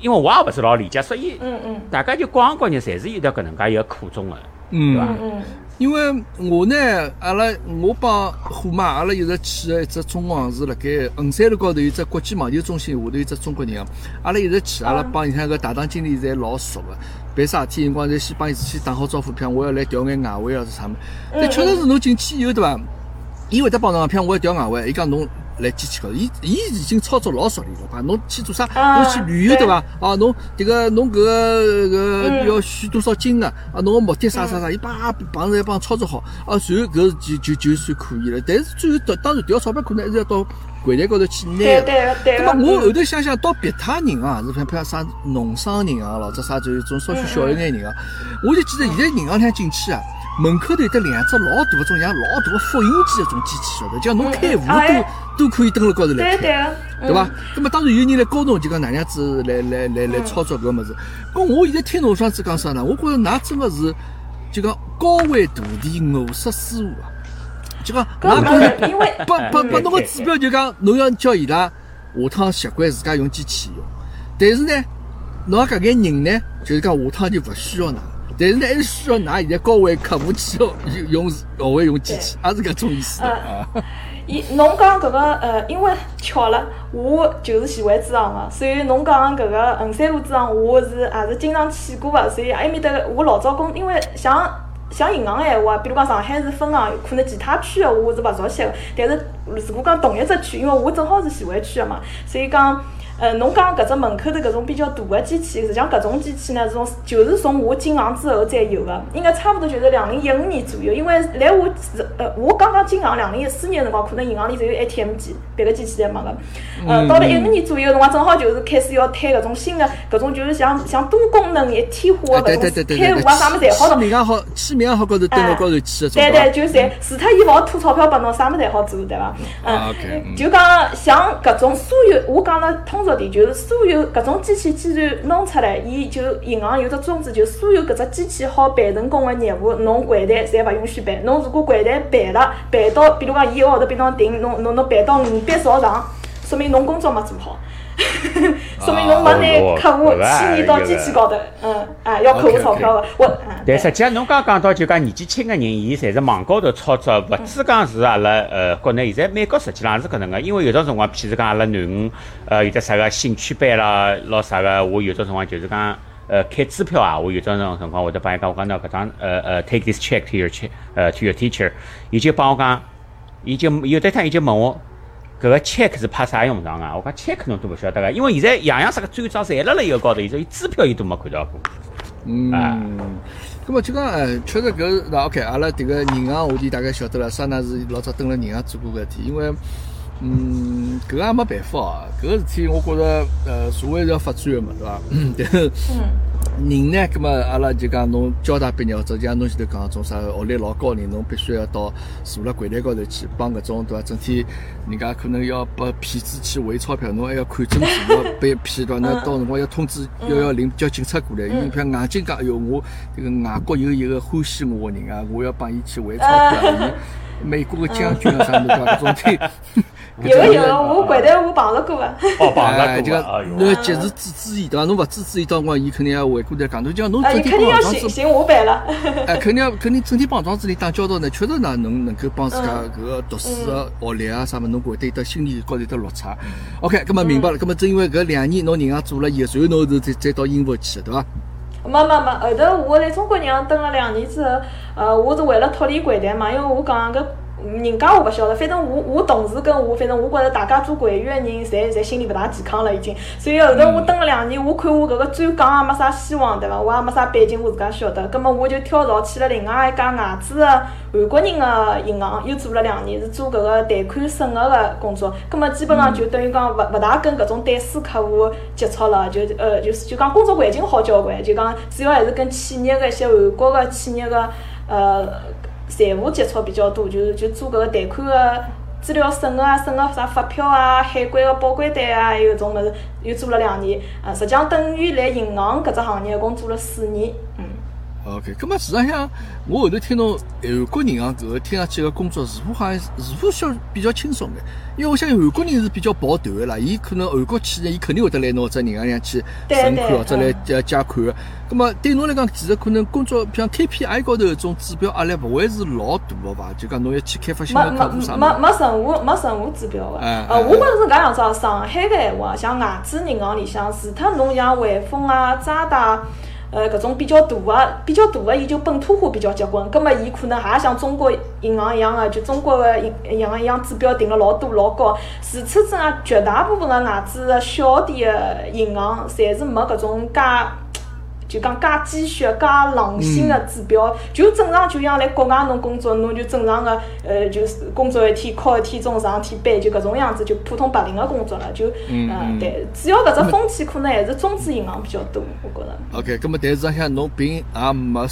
因为我也勿是老理解，所以嗯嗯大家就各行各业侪是有得搿能介一个苦衷个，对伐？嗯，嗯因为我呢，阿拉我帮虎妈，阿拉一直去个一只中行是辣盖衡山路高头有只国际网球中心下头有只中国人行，阿拉一直去，阿拉帮你看搿大堂经理侪老熟个。办啥事体辰光，侪先帮伊事先打好招呼，譬如我要来调眼外汇啊是啥么？但确实是侬进去以后对伐？伊会得帮侬讲，譬如我要调外汇，伊讲侬来机器高头，伊伊已经操作老熟练了，吧？侬去做啥？啊侬去旅游对伐对？啊，侬迭个侬搿个搿嗯要需多少金啊？啊，侬个目的啥啥啥，伊叭帮人帮操作好，啊，然后搿就就就算可以了。但是最后到当然调钞票可能还是要到柜台高头去拿对个对个。咁么我后嗯头想想，到别他银行，是譬如譬如啥农商银行咯，或者啥就是种稍许小一眼银行，我就记得现在银行里向进去啊，门口头有得两只老大个种像老大个复印机个种机器，晓得，就像侬开户都都可以登辣高头来对开。对个，对伐？那么当然有人来教侬，就讲哪能样子来来来来操作搿个物事。咁我现在听侬双子讲啥呢？我觉着㑚真个是就讲高位徒弟，饿识师傅啊！就讲搿㑚没事因为拨拨拨侬个指标就讲，侬要叫伊拉下趟习惯自家用机器用。但是呢，侬搿眼人呢，就是讲下趟就勿需要㑚。但是呢，还是需要㑚现在高位客户去用用学会用机器，也是搿种意思的啊。伊侬讲搿个呃，因为巧了，我就是喜欢支行个，所以侬讲搿个衡山路支行，我是也是经常去过个，所以埃面搭我老早工，因为像像银行个闲话，比如讲上海市分行，可能其他区个我是勿熟悉个，但是如果讲同一只区，因为我正好是徐汇区个嘛，所以讲。呃，侬讲搿只门口头搿种比较大个机器，实际上搿种机器呢，是从就是从我进行之后才有个，应该差不多就是两零一五年左右。因为来我呃，我刚刚进行两零一四年个辰光，可能银行里只有 ATM 机，别个机器侪没个。呃，到了一五年左右个辰光，正好就是开始要推搿种新的，搿种就是像像多功能一体化个搿种开户啊啥物事侪好弄。签名也好，签名也好，高头登录高头对对，就侪，除脱伊勿好吐钞票拨侬，啥物事侪好做，对伐？嗯，就讲像搿种所有，我讲了通俗点，就是所有搿种机器既然弄出来，伊就银行有只宗旨，就所有搿只机器好办成功的业务，侬柜台侪勿允许办。侬如果柜台办了，办到比如讲伊一个号头比侬定，侬侬侬办到五笔朝上，说明侬工作没做好。说明侬没拿客户迁移到机器高头，嗯，啊，要扣我钞票个，我，嗯，但实际上，侬刚讲到就讲年纪轻个人，伊侪是网高头操作，勿止讲是阿拉呃国内，现在美国实际上是搿能个，因为有种辰光，譬如讲阿拉囡恩，呃，有的啥个兴趣班啦，咾啥个，我有种辰光就是讲。呃，开支票啊，我有种辰光会得帮伊讲，我讲喏搿张呃呃，take this check to your che- 呃 to your teacher，伊就帮我讲，伊就有的趟伊就问我，搿个 check 是派啥用场啊？我讲 check 侬都勿晓得个，因为现在样样啥个转账侪辣辣一个高头，现在伊支票伊都没看到过。嗯，咁么就讲，哎，确实搿那 OK，阿拉迭个银行话题大概晓得了，桑娜是老早蹲辣银行做过搿事体，因为，嗯，搿个也没办法啊，搿个事体我觉着，呃，社会是要发展个嘛，对伐？但是，人呢，葛么阿拉就讲侬交大毕业或者像侬前头讲种啥学历老高人，侬必须要到坐辣柜台高头去帮搿种对伐？整天人家可能要拨骗子去汇钞票，侬还要看诊数，要被骗对伐？那到辰光要通知幺幺零叫警察过来，因为像硬劲讲，哎哟，我这个外国有一个欢喜我个人啊，我要帮伊去汇钞票。美国个将军啊啥物事搿种的。有个有个，我柜台我碰着过个。哦，碰着过啊！侬及时制止伊对伐？侬勿制止伊，到辰光伊肯定要回过来讲，侬讲侬整天帮装子，行我办了。哎，肯定要肯定整天帮庄子里打交道呢，确实呢能能够帮自家搿个读书个学历啊啥物事，侬会得得心理高头得落差。OK，葛末明白了，葛末正因为搿两年侬人行做了以后，随后侬是再再到英国去，对伐？没没没，后头我来中国银行蹲了两年之后，呃，我是为了脱离柜台嘛，因为我讲搿。人家我勿晓得，反正我我同事跟我，反正我觉着大家做柜员个人，侪侪心理勿大健康了已经。所以后头我蹲了两年，我看我搿个转岗也没啥希望，对伐？我也没啥背景，我自家晓得。葛末我就跳槽去了另外一家外资个韩国人个银行，又做了两年，是做搿个贷款审核个工作。葛末基本上就等于讲勿勿大跟搿种贷私客户接触了，就呃就是就讲工作环境好交关，就讲主要还是跟企业个一些韩国个企业个呃。财务接触比较多，就就做搿个贷款个资料审核啊，审核啥发票啊、海关个报关单啊，还有种物事，又做了两年。呃，实际上等于来银行搿只行业，一共做了四年。嗯。OK，咁么事实上，我后头听侬韩国银行搿个听上去个工作似乎好像似乎相比较轻松眼，因为我相信韩国人是比较抱团个啦，伊可能韩国企业伊肯定会得来侬只银行里去存款或者来借借款个。咁么对侬来讲，其实可能工作像 KPI 高头搿种指标压力勿会是老大个伐？就讲侬要去开发新的客户啥没没没任何没任何指标个。呃，我觉着是搿样子哦。上海个闲话，像外资银行里向，除脱侬像汇丰啊、渣打。呃，搿种比较大的、比较大的，伊就本土化比较结棍。葛末伊可能也像中国银行一样的，就中国个银银行一样指标定了老多老高。除此之外，绝大部分的外资个小点的银行，侪是没搿种介。就讲加鸡血、加狼性个指标，就正常，就像来国外侬工作，侬就正常个，呃，就是工作一天考一天钟，上一天班，就搿种样子，就普通白领个工作了，就，嗯，对，主要搿只风气可能还是中资银行比较多，我觉着。OK，葛末但是像侬并也没，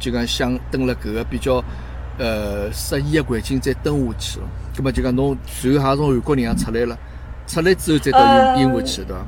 就讲想蹲辣搿个比较，呃，适宜个环境再蹲下去了。葛末就讲侬随后还从韩国银行出来了，出来之后再到英英国去，对伐？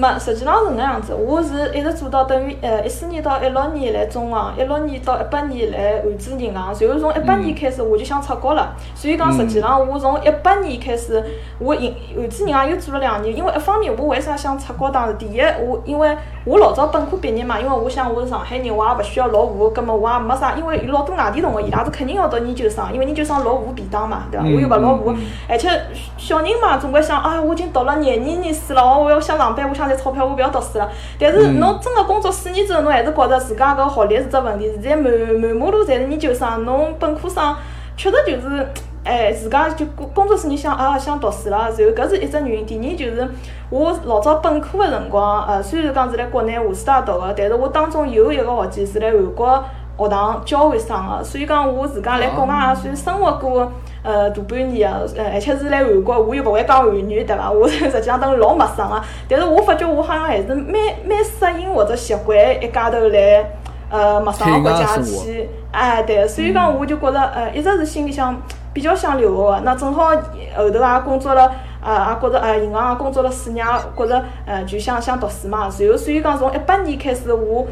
没，实际上是搿样子。我是一直做到等于呃一四年到一六年来中行，一六年到一八年来汉资银行，随后从一八年开始我就想出国了。所以讲实际上我从一八年开始，我银汉资银行又做了两年。因为一方面我为啥想出国？当时第一，我因为我老早本科毕业嘛，因为我想我是上海人，我也勿需要落户，葛末我也没啥。因为有老多外地同学，伊拉是肯定要读研究生，因为研究生落户便当嘛，对伐？我又勿落户，而且小人嘛，总归想啊，我已经读了廿二年书了，我要想上班，我想赚钞票，我勿要读书了。但是侬真个工作四年之后，侬还是觉着自家搿学历是只问题。现在满满马路侪是研究生，侬本科生确实就是，哎，自家就工工作四年想啊想读书了。然后搿是一只原因。第二就是我老早本科个辰光，呃，虽然讲是辣国内华师大读个，但是我当中有一个学期是辣韩国学堂交换生个，所以讲我自家辣国外也算生活过。呃，大半年啊，呃，而且是来韩国，我又勿会讲韩语，对伐？我 实际上等于老陌生个。但是我发觉我好像还是蛮蛮适应或者习惯一家头来，呃，陌生个国家去。哎，对，所以讲我就觉着，呃，一直是心里向比较想留学个。那正好后头也工作了，啊，也觉着，呃，银行也工作了四年，觉着，呃，就想想读书嘛。然后，所以讲从一八年开始，我。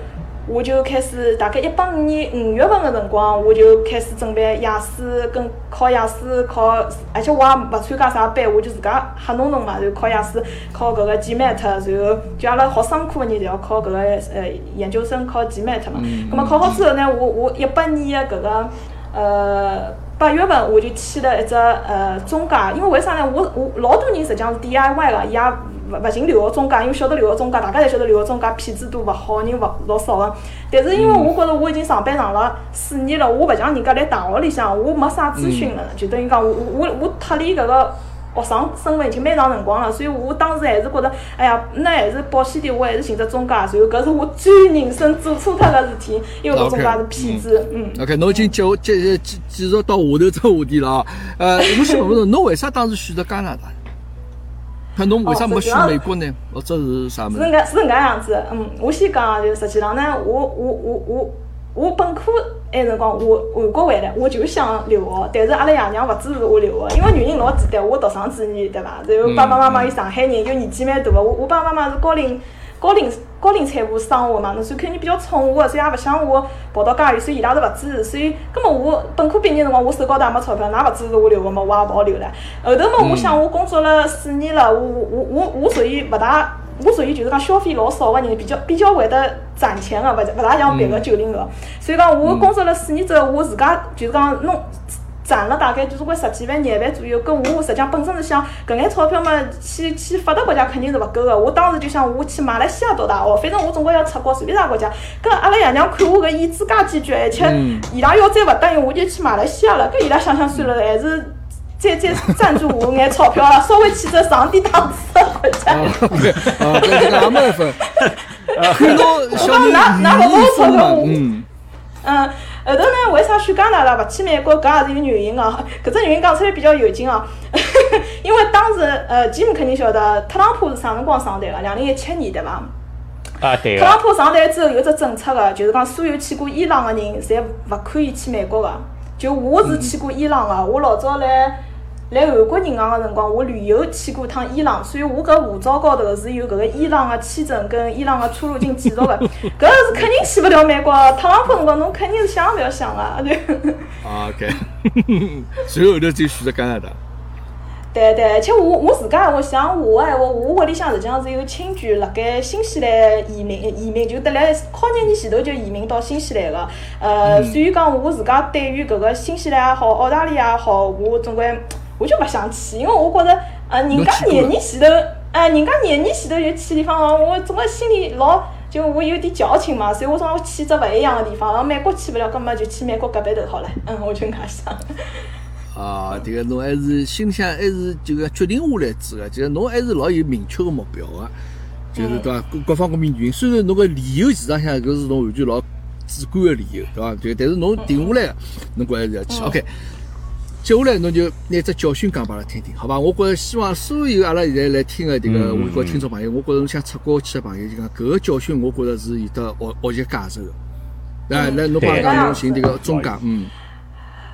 我就开始，大概一八年五月份个辰光，我就开始准备雅思跟考雅思考，而且我也勿参加啥班，我就自家瞎弄弄嘛，就考雅思，考搿个 GMAT，然后就阿拉学商科个人侪要考搿个呃研究生考 GMAT 嘛。咁么考好之后呢，我我一八年个搿个呃八月份我就签了一只呃中介，因为为啥呢？我我老多人实际上是 DIY 个，伊也。勿勿寻留学中介，因为晓得留学中介，大家侪晓得留学中介骗子多，勿好人勿老少个。但是因为我觉着我已经上班上了四年了，我勿像人家来大学里向，我没啥咨询了，就等于讲我我我脱离搿个学生身份已经蛮长辰光了，所以我当时还是觉着，哎呀，那还是保险点，我还是寻只中介。然后搿是我最人生做错脱个事体，因为搿中介是骗子。嗯。OK，侬已经接接继继续到下头只话题了啊。呃，我想问问侬，侬为啥当时选择加拿大？那侬为啥没选美国呢？或者是啥物事？是搿是搿样子，嗯，我先讲，就实际上呢，我我我我我本科埃辰光我韩国回来，我就想留学，但是阿拉爷娘勿支持我留学，因为原因老简单，我独生子女对伐？然后爸爸妈妈又上海人，又年纪蛮大个，我我爸爸妈妈是高龄高龄高龄产妇生我嘛，侬所以肯定比较宠我，所以也勿想我跑到介远，所以伊拉是勿支持，所以根本我本科毕业辰光，我手高头也没钞票，㑚勿支持我留学嘛，我也勿好留了。后头嘛，我想我工作了四年了，我我我我属于勿大，我属于就是讲消费老少个人，比较比较会得赚钱个，勿勿大像别个九零后。所以讲我工作了四年之后，我自家就是讲弄。赚了大概就是个十几万、廿万左右，搿我实际上本身是想搿眼钞票嘛，去去发达国家肯定是勿够个。我当时就想我去马来西亚读大学，反正我总归要出国，随便啥国家。搿阿拉爷娘看我搿意志介坚决，而且伊拉要再勿答应，我就去马来西亚了。搿伊拉想想算了，还是再再赞助我眼钞票了，稍微去只上点档次的国家。啊，搿这个也没分。看到小人钞票，嗯。嗯。后头呢？为啥选加拿大勿去美国？搿也是有原因个。搿只原因讲出来比较有劲哦。因为当时，呃，吉姆肯定晓得，特朗普是啥辰光上台个？两零一七年对伐？啊，对特朗普上台之后有只政策个，就是讲所有去过伊朗个人，侪勿可以去美国个。就我是去过伊朗个，我老早来。来韩国银行个辰光，我旅游去过趟伊朗，所以我搿护照高头是有搿个伊朗个签证跟伊朗个出入境记录个，搿是肯定去勿了美国。特朗普辰光侬肯定是想也勿要想啊！对。OK，随后头就选择加拿大。对对，而且我我自家闲话像我个闲话，我屋里向实际上是有亲眷辣盖新西兰移民移民，就得来好几年前头就移民到新西兰个。呃，所以讲我自家对于搿个新西兰也好，澳大利亚也好，我总归。我就勿想去，因为我觉着，呃，人家廿年前头，哎，人家廿年前头就去地方哦，我总归心里老，就我有点矫情嘛，所以我总要去只勿一样的地方。然后美国去勿了，搿么就去美国隔壁头好了。嗯，我就搿样想。啊，迭个侬还是心里向还是就个决定下来子个，就是侬还是老有明确个目标个，就是对伐？各各方各面原因，虽然侬个理由市场向搿是侬完全老主观个理由，对伐？就但是侬定下来，侬觉还是要去。OK。接下来侬就拿只教训讲拨阿拉听听，好伐？我觉着希望所有阿拉现在来听个迭个外国听众朋友，我觉着侬想出国去个朋友，就讲搿个教训，我觉着是有得学学习价值个。来来，侬帮讲侬寻迭个中介，嗯。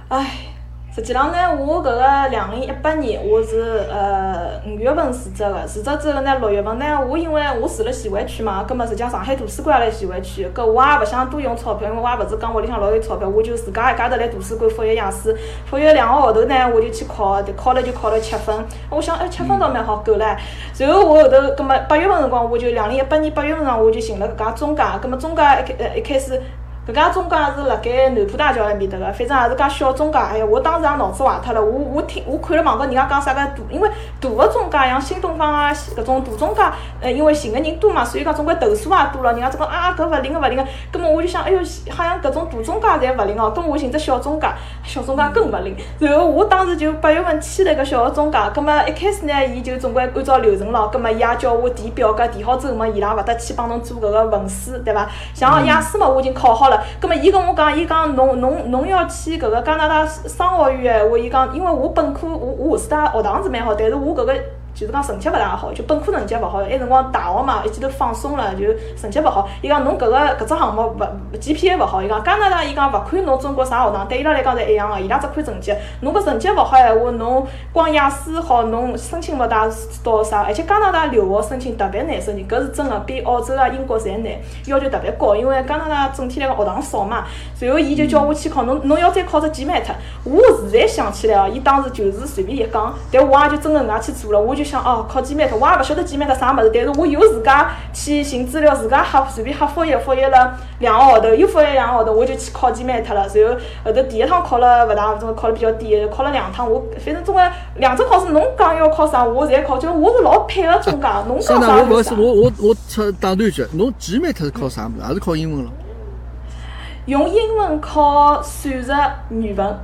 唉。实际上呢，我搿个两零一八年，我是呃五月份辞职个。辞职之后呢，六月份呢，我因为我住辣徐汇区嘛，葛末实际上上海图书馆也辣徐汇区，搿我也勿想多用钞票，因为我也勿是讲屋里向老有钞票，我就自家一家头来图书馆复习雅思，复习两个号头呢，我就去考，考了就考了七分。我想，哎，七分倒蛮好，够唻。然后我后头，葛末八月份辰光，我就两零一八年八月份上，我就寻了搿家中介，葛末中介一开呃一开始。搿家中介是辣盖南浦大桥埃面搭个，反正也是家小中介。哎呀，我当时也脑子坏脱了。我我听我看了网高人家讲啥个大，因为大个中介像新东方啊，搿种大中介，呃，因为寻个人多嘛，所以讲总归投诉也多了。人家这个啊搿勿灵个勿灵个，葛末我就想，哎哟，好像搿种大中介侪勿灵哦，葛末我寻只小中介，小中介更勿灵。然后我当时就八月份签了一个小个中介，葛末一开始呢，伊就总归按照流程咯，葛末伊也叫我填表格，填好之后嘛，伊拉勿得去帮侬做搿个文书，对伐？像雅思嘛，我已经考好了，葛末伊跟我。讲，伊讲侬侬侬要去搿个加拿大商学院闲话，伊讲，因为我本科我我下世学堂是蛮好，但是我搿个。就是讲成绩勿大好，就本科成绩勿好，埃辰光大学嘛，一记头放松了，就成绩勿好。伊讲侬搿个搿只项目勿 GPA 勿好，伊讲加拿大伊讲勿看侬中国啥学堂，对伊拉来讲侪一样个，伊拉只看成绩。侬搿成绩勿好闲话，侬光雅思好，侬申请勿大到啥。而且加拿大留学申请特别难申请，搿是真个，比澳洲啊、英国侪难，要求特别高。因为加拿大整体来讲学堂少嘛，随后伊就叫我去考，侬侬要再考只 GMAT。我现在想起来哦，伊当时就是随便一讲，但我也就真个搿样去做了，我就。想哦，考几 m a t 我也勿晓得几 m a t 啥物事，但是我有自家去寻资料，自家瞎随便瞎复习复习了两个号头，又复习两个号头，我就去考几 m a t 了。然后后头第一趟考了勿大，总考了比较低，考了两趟，我反正总归两只考试，侬讲要考啥，我侪考，就我是老配合中介，侬讲啥我是我我我出打断一句，侬几 m a t 是考啥物事？也是考英文了？用英文考数学、语文。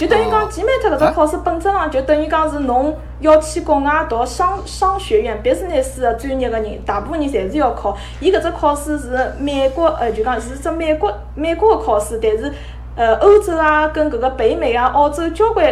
就等于讲，GMAT 搿只考试本质上就等于讲是侬要去国外读商商学院 business 的专业个人，大部分人侪是要考。伊搿只考试是美国，呃，就讲是只美国美国个考试，但是呃，欧洲啊，跟搿个北美啊、澳洲交关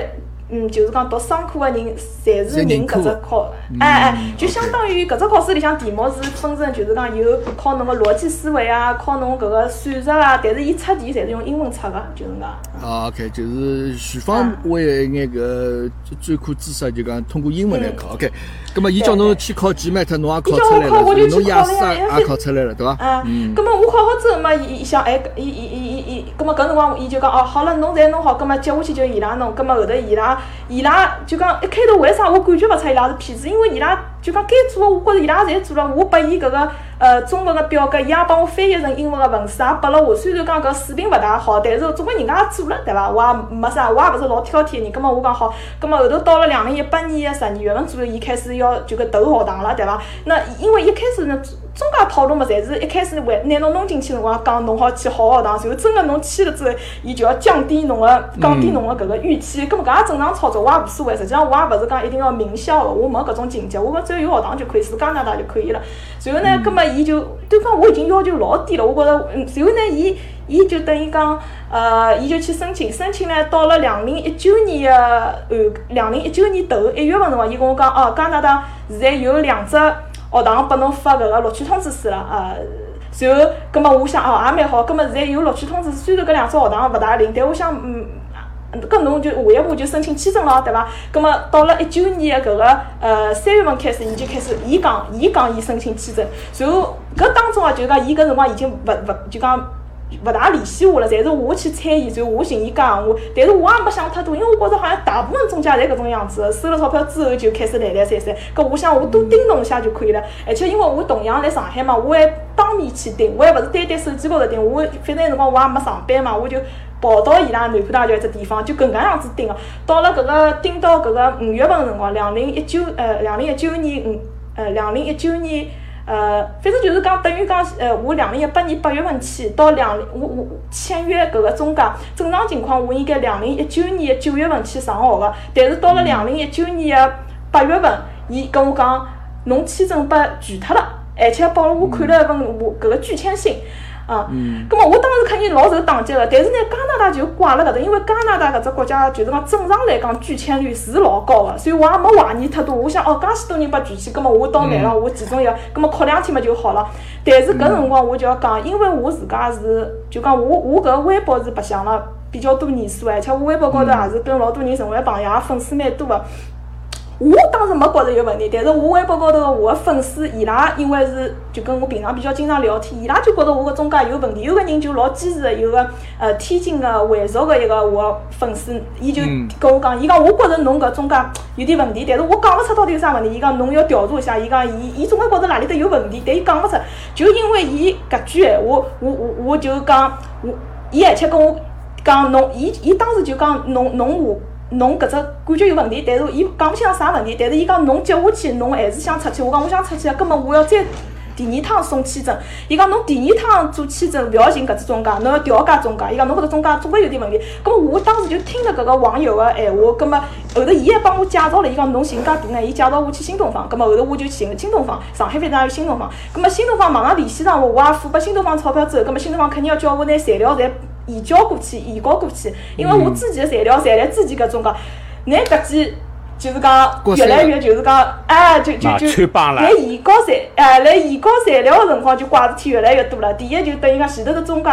嗯，就是讲读商科个人，侪是认搿只考，哎哎，就相当于搿只考试里向题目是分成，就是讲有考侬个逻辑思维啊，考侬搿个算术啊，但是伊出题侪是用英文出个，就是讲。啊，OK，就是全方位一眼搿专科知识，就讲通过英文来考，OK。葛么伊叫侬去考 GMAT，侬也考出来了，侬雅思也考出来了，对伐？嗯。葛末我考好之后嘛，伊伊想，哎，伊伊伊伊伊，葛末搿辰光伊就讲，哦，好了，侬侪弄好，葛么接下去就伊拉弄，葛么后头伊拉。伊拉就讲一开头为啥我感觉勿出伊拉是骗子？因因为伊拉就讲该做个，我觉着伊拉侪做了。我拨伊搿个呃中文个表格，伊也帮我翻译成英文个文字也拨了我。虽然讲搿水平勿大好，但是总归人家也做了，对伐？我也没啥，我也勿是老挑剔个人。葛末我讲好，葛末后头到了两零一八年个十二月份左右，伊开始要就搿投学堂了，对伐？那因为一开始呢。中介套路嘛，侪是一开始为拿侬弄进去辰光讲侬好去好学堂，然后真个侬去了之后，伊就要降低侬个降低侬个搿个预期。搿么搿也正常操作，我也无所谓。实际上我也勿是讲一定要名校个，我没搿种情节，我讲只要有学堂就可以，是加拿大就可以了。然后呢，搿么伊就对方我已经要求老低了，我觉着，嗯，然后呢，伊伊就等于讲，呃，伊就去申请，申请呢，到了两零一九年个呃，两零一九年头一月份辰光，伊跟我讲，哦，加拿大现在有两只。学堂拨侬发搿个录取通知书了，呃，然后，葛末我想哦，也蛮好。葛末现在有录取通知书，虽然搿两只学堂勿大灵，但我想，嗯，搿侬就下一步就申请签证了，对伐？葛末到了一九年搿个呃三月份开始，伊就开始，伊讲，伊讲伊申请签证。然后搿当中啊，就讲伊搿辰光已经勿勿就讲。勿大联系我了，侪是我去催伊，然后我寻伊讲闲话。但是我也没想太多，因为我觉着好像大部分中介侪搿种样子，收了钞票之后就开始懒懒散散。搿我想我多盯侬一下就可以了。而且因为我同样在上海嘛，我还当面去盯，我还勿是单单手机高头盯。我反正辰光我也没上班嘛，我就跑到伊拉南浦大桥一只地方，就搿能介样子盯个。到了搿个盯到搿个五月份个辰光，两零一九呃两零一九年五呃两零一九年。呃，反正就是讲，等于讲，呃，我两零一八年八月份去，到两我我签约搿个中介，正常情况我应该两零一九年九月份去上学个，但是到了两零一九年个八月份，伊跟我讲，侬签证被拒脱了，而且帮我看了一份我搿个拒签信。啊，咁么我当时肯定老受打击个，但是呢，加拿大就怪了搿搭，因为加拿大搿只国家就是讲正常来讲拒签率是老高个，所以我也没怀疑太多。我想哦，介许多人被拒签，咁么我倒霉了我其中一个，咁么哭两天嘛就好了。但是搿辰光我就要讲，因为我自家是就讲我我搿微博是白相了比较多年数，而且我微博高头也是跟老多人成为朋友，粉丝蛮多个。我当时没觉着有问题，但是我微博高头我的粉丝伊拉因为是就跟我平常比较经常聊天，伊拉就觉着我个中介有问题。有个人就老坚持的，有个呃天津的回族的一个我粉丝，伊就跟我讲，伊讲我觉着侬搿中介有点问题，但是我讲勿出到底有啥问题。伊讲侬要调查一下，伊讲伊伊总归觉着哪里搭有问题，但伊讲勿出。就因为伊搿句闲话，我我我就讲我，伊而且跟我讲侬，伊伊当时就讲侬侬我。侬搿只感觉有问题，但是伊讲勿清啥问题，但是伊讲侬接下去侬还是想出去，我讲我想出去啊，葛末我要再第二趟送签证。伊讲侬第二趟做签证勿要寻搿只中介，侬要调家中介。伊讲侬搿只中介总归有点问题。葛末我当时就听了搿个网友个闲话，葛末后头伊还帮我介绍了，伊讲侬寻介大呢，伊介绍我去新东方。葛末后头我就寻了新东方，上海反正也有新东方。葛末新东方马上联系上我，我也付拨新东方钞票之后，葛末新东方肯定要叫我拿材料侪。移交过去，移交过去，因为我之前的材料侪来之前搿种讲，拿搿几。就是讲越来越就是讲，哎，就就就来移交材，哎，来移交材料个辰光就怪事体越来越多了。第一就等于讲前头个中介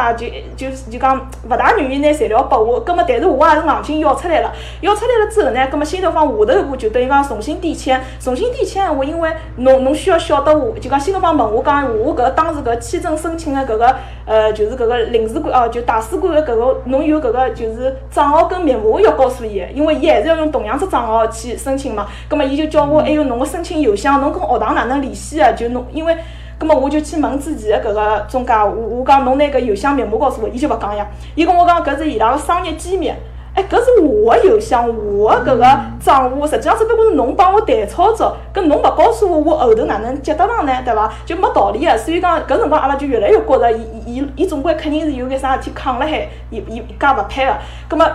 就就就讲勿大愿意拿材料拨我，葛末但是我也是硬劲要出来了。要出来了之后呢，葛末新东方下头一步就等于讲重新点签，重新点签，我因为侬侬需要晓得我，就讲新东方问我讲，我搿当时搿签证申请个搿个呃，就是搿个领事馆哦，就大使馆个搿个，侬有搿个就是账号跟密码要告诉伊，因为伊还是要用同样只账号去。申请嘛，葛末伊就叫我还有侬个申请邮箱，侬跟学堂哪能联系个？就侬，因为，葛么我就去问之前个搿个中介，我我讲侬拿搿邮箱密码告诉我，伊就勿讲呀。伊跟我讲搿是伊拉个商业机密，哎，搿是我个邮箱，我个搿个账户，实际上只不过是侬帮我代操作，搿侬勿告诉我，我后头哪能接得上呢？对伐？就没道理个。所以讲搿辰光阿拉就越来越觉着，伊伊伊总归肯定是有眼啥事体扛辣海，伊伊介勿配个。葛末。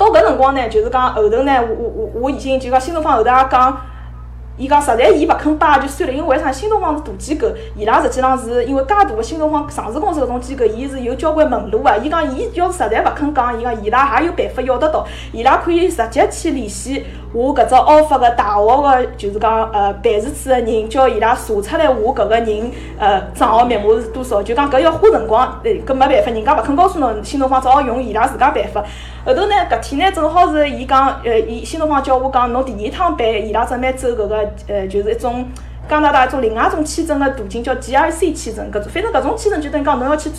到搿辰光呢，就是讲后头呢，我我我我已经就讲新东方后头也讲，伊讲实在伊勿肯摆就算了，因为为啥？新东方是大机构，伊拉实际上是因为介大个新东方上市公司搿种机构，伊是有交关门路个。伊讲伊要是实在勿肯讲，伊讲伊拉也有办法要得到，伊拉可以直接去联系我搿只 offer 个大学个，就是讲呃办事处个人，叫伊拉查出来我搿个人呃账号密码是多少。就讲搿要花辰光，搿没办法，人家勿肯告诉侬，新东方只好用伊拉自家办法。后头呢，搿天呢正好是伊讲呃，伊新东方叫我讲，侬第二趟办，伊拉准备走搿个呃，就是一种。加拿大一种另外一种签证的途径叫 GIC 签证，搿种反正搿种签证就等于讲侬要去。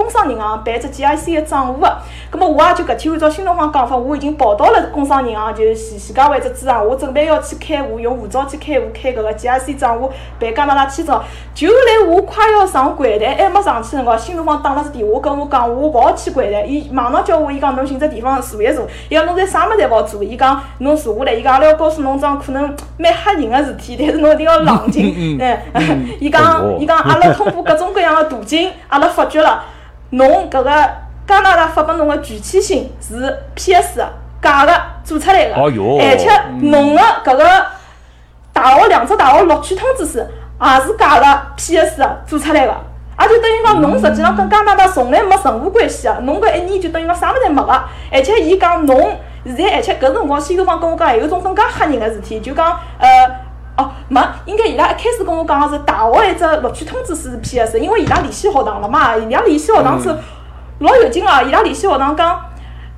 工商银行办只 GIC 个账户个，葛末我也就搿天按照新东方讲法，我已经跑到了工商银行，就是徐徐家汇只支行，我准备要去开户，用护照去开户，开搿个 GIC 账户办加拿大签证。就来我快要上柜台，还没上去辰光，新东方打了只电话跟我讲，我勿好去柜台，伊马上叫我，伊讲侬寻只地方坐一坐，伊讲侬在啥物事侪勿好做，伊讲侬坐下来，伊讲阿拉要告诉侬桩可能蛮吓人个事体，但是侬一定要冷静。嗯，伊讲伊讲阿拉通过各种各样个途径，阿拉发觉了。侬搿个加拿大发拨侬个具体信是 P.S. 假个做出来个，而且侬个搿个大学两只大学录取通知书也是假个 P.S. 做出来个，也就等于讲侬实际上跟加拿大从来没任何关系个，侬搿一年就等于讲啥物事侪没个，而且伊讲侬现在而且搿辰光新东方跟我讲还有种更加吓人个事体，就讲呃哦没，应该伊拉一开始跟我讲个是大学一只录取通知书是 P.S.，因为伊拉联系学堂了嘛，伊拉联系学堂是老有劲个，伊拉联系学堂讲。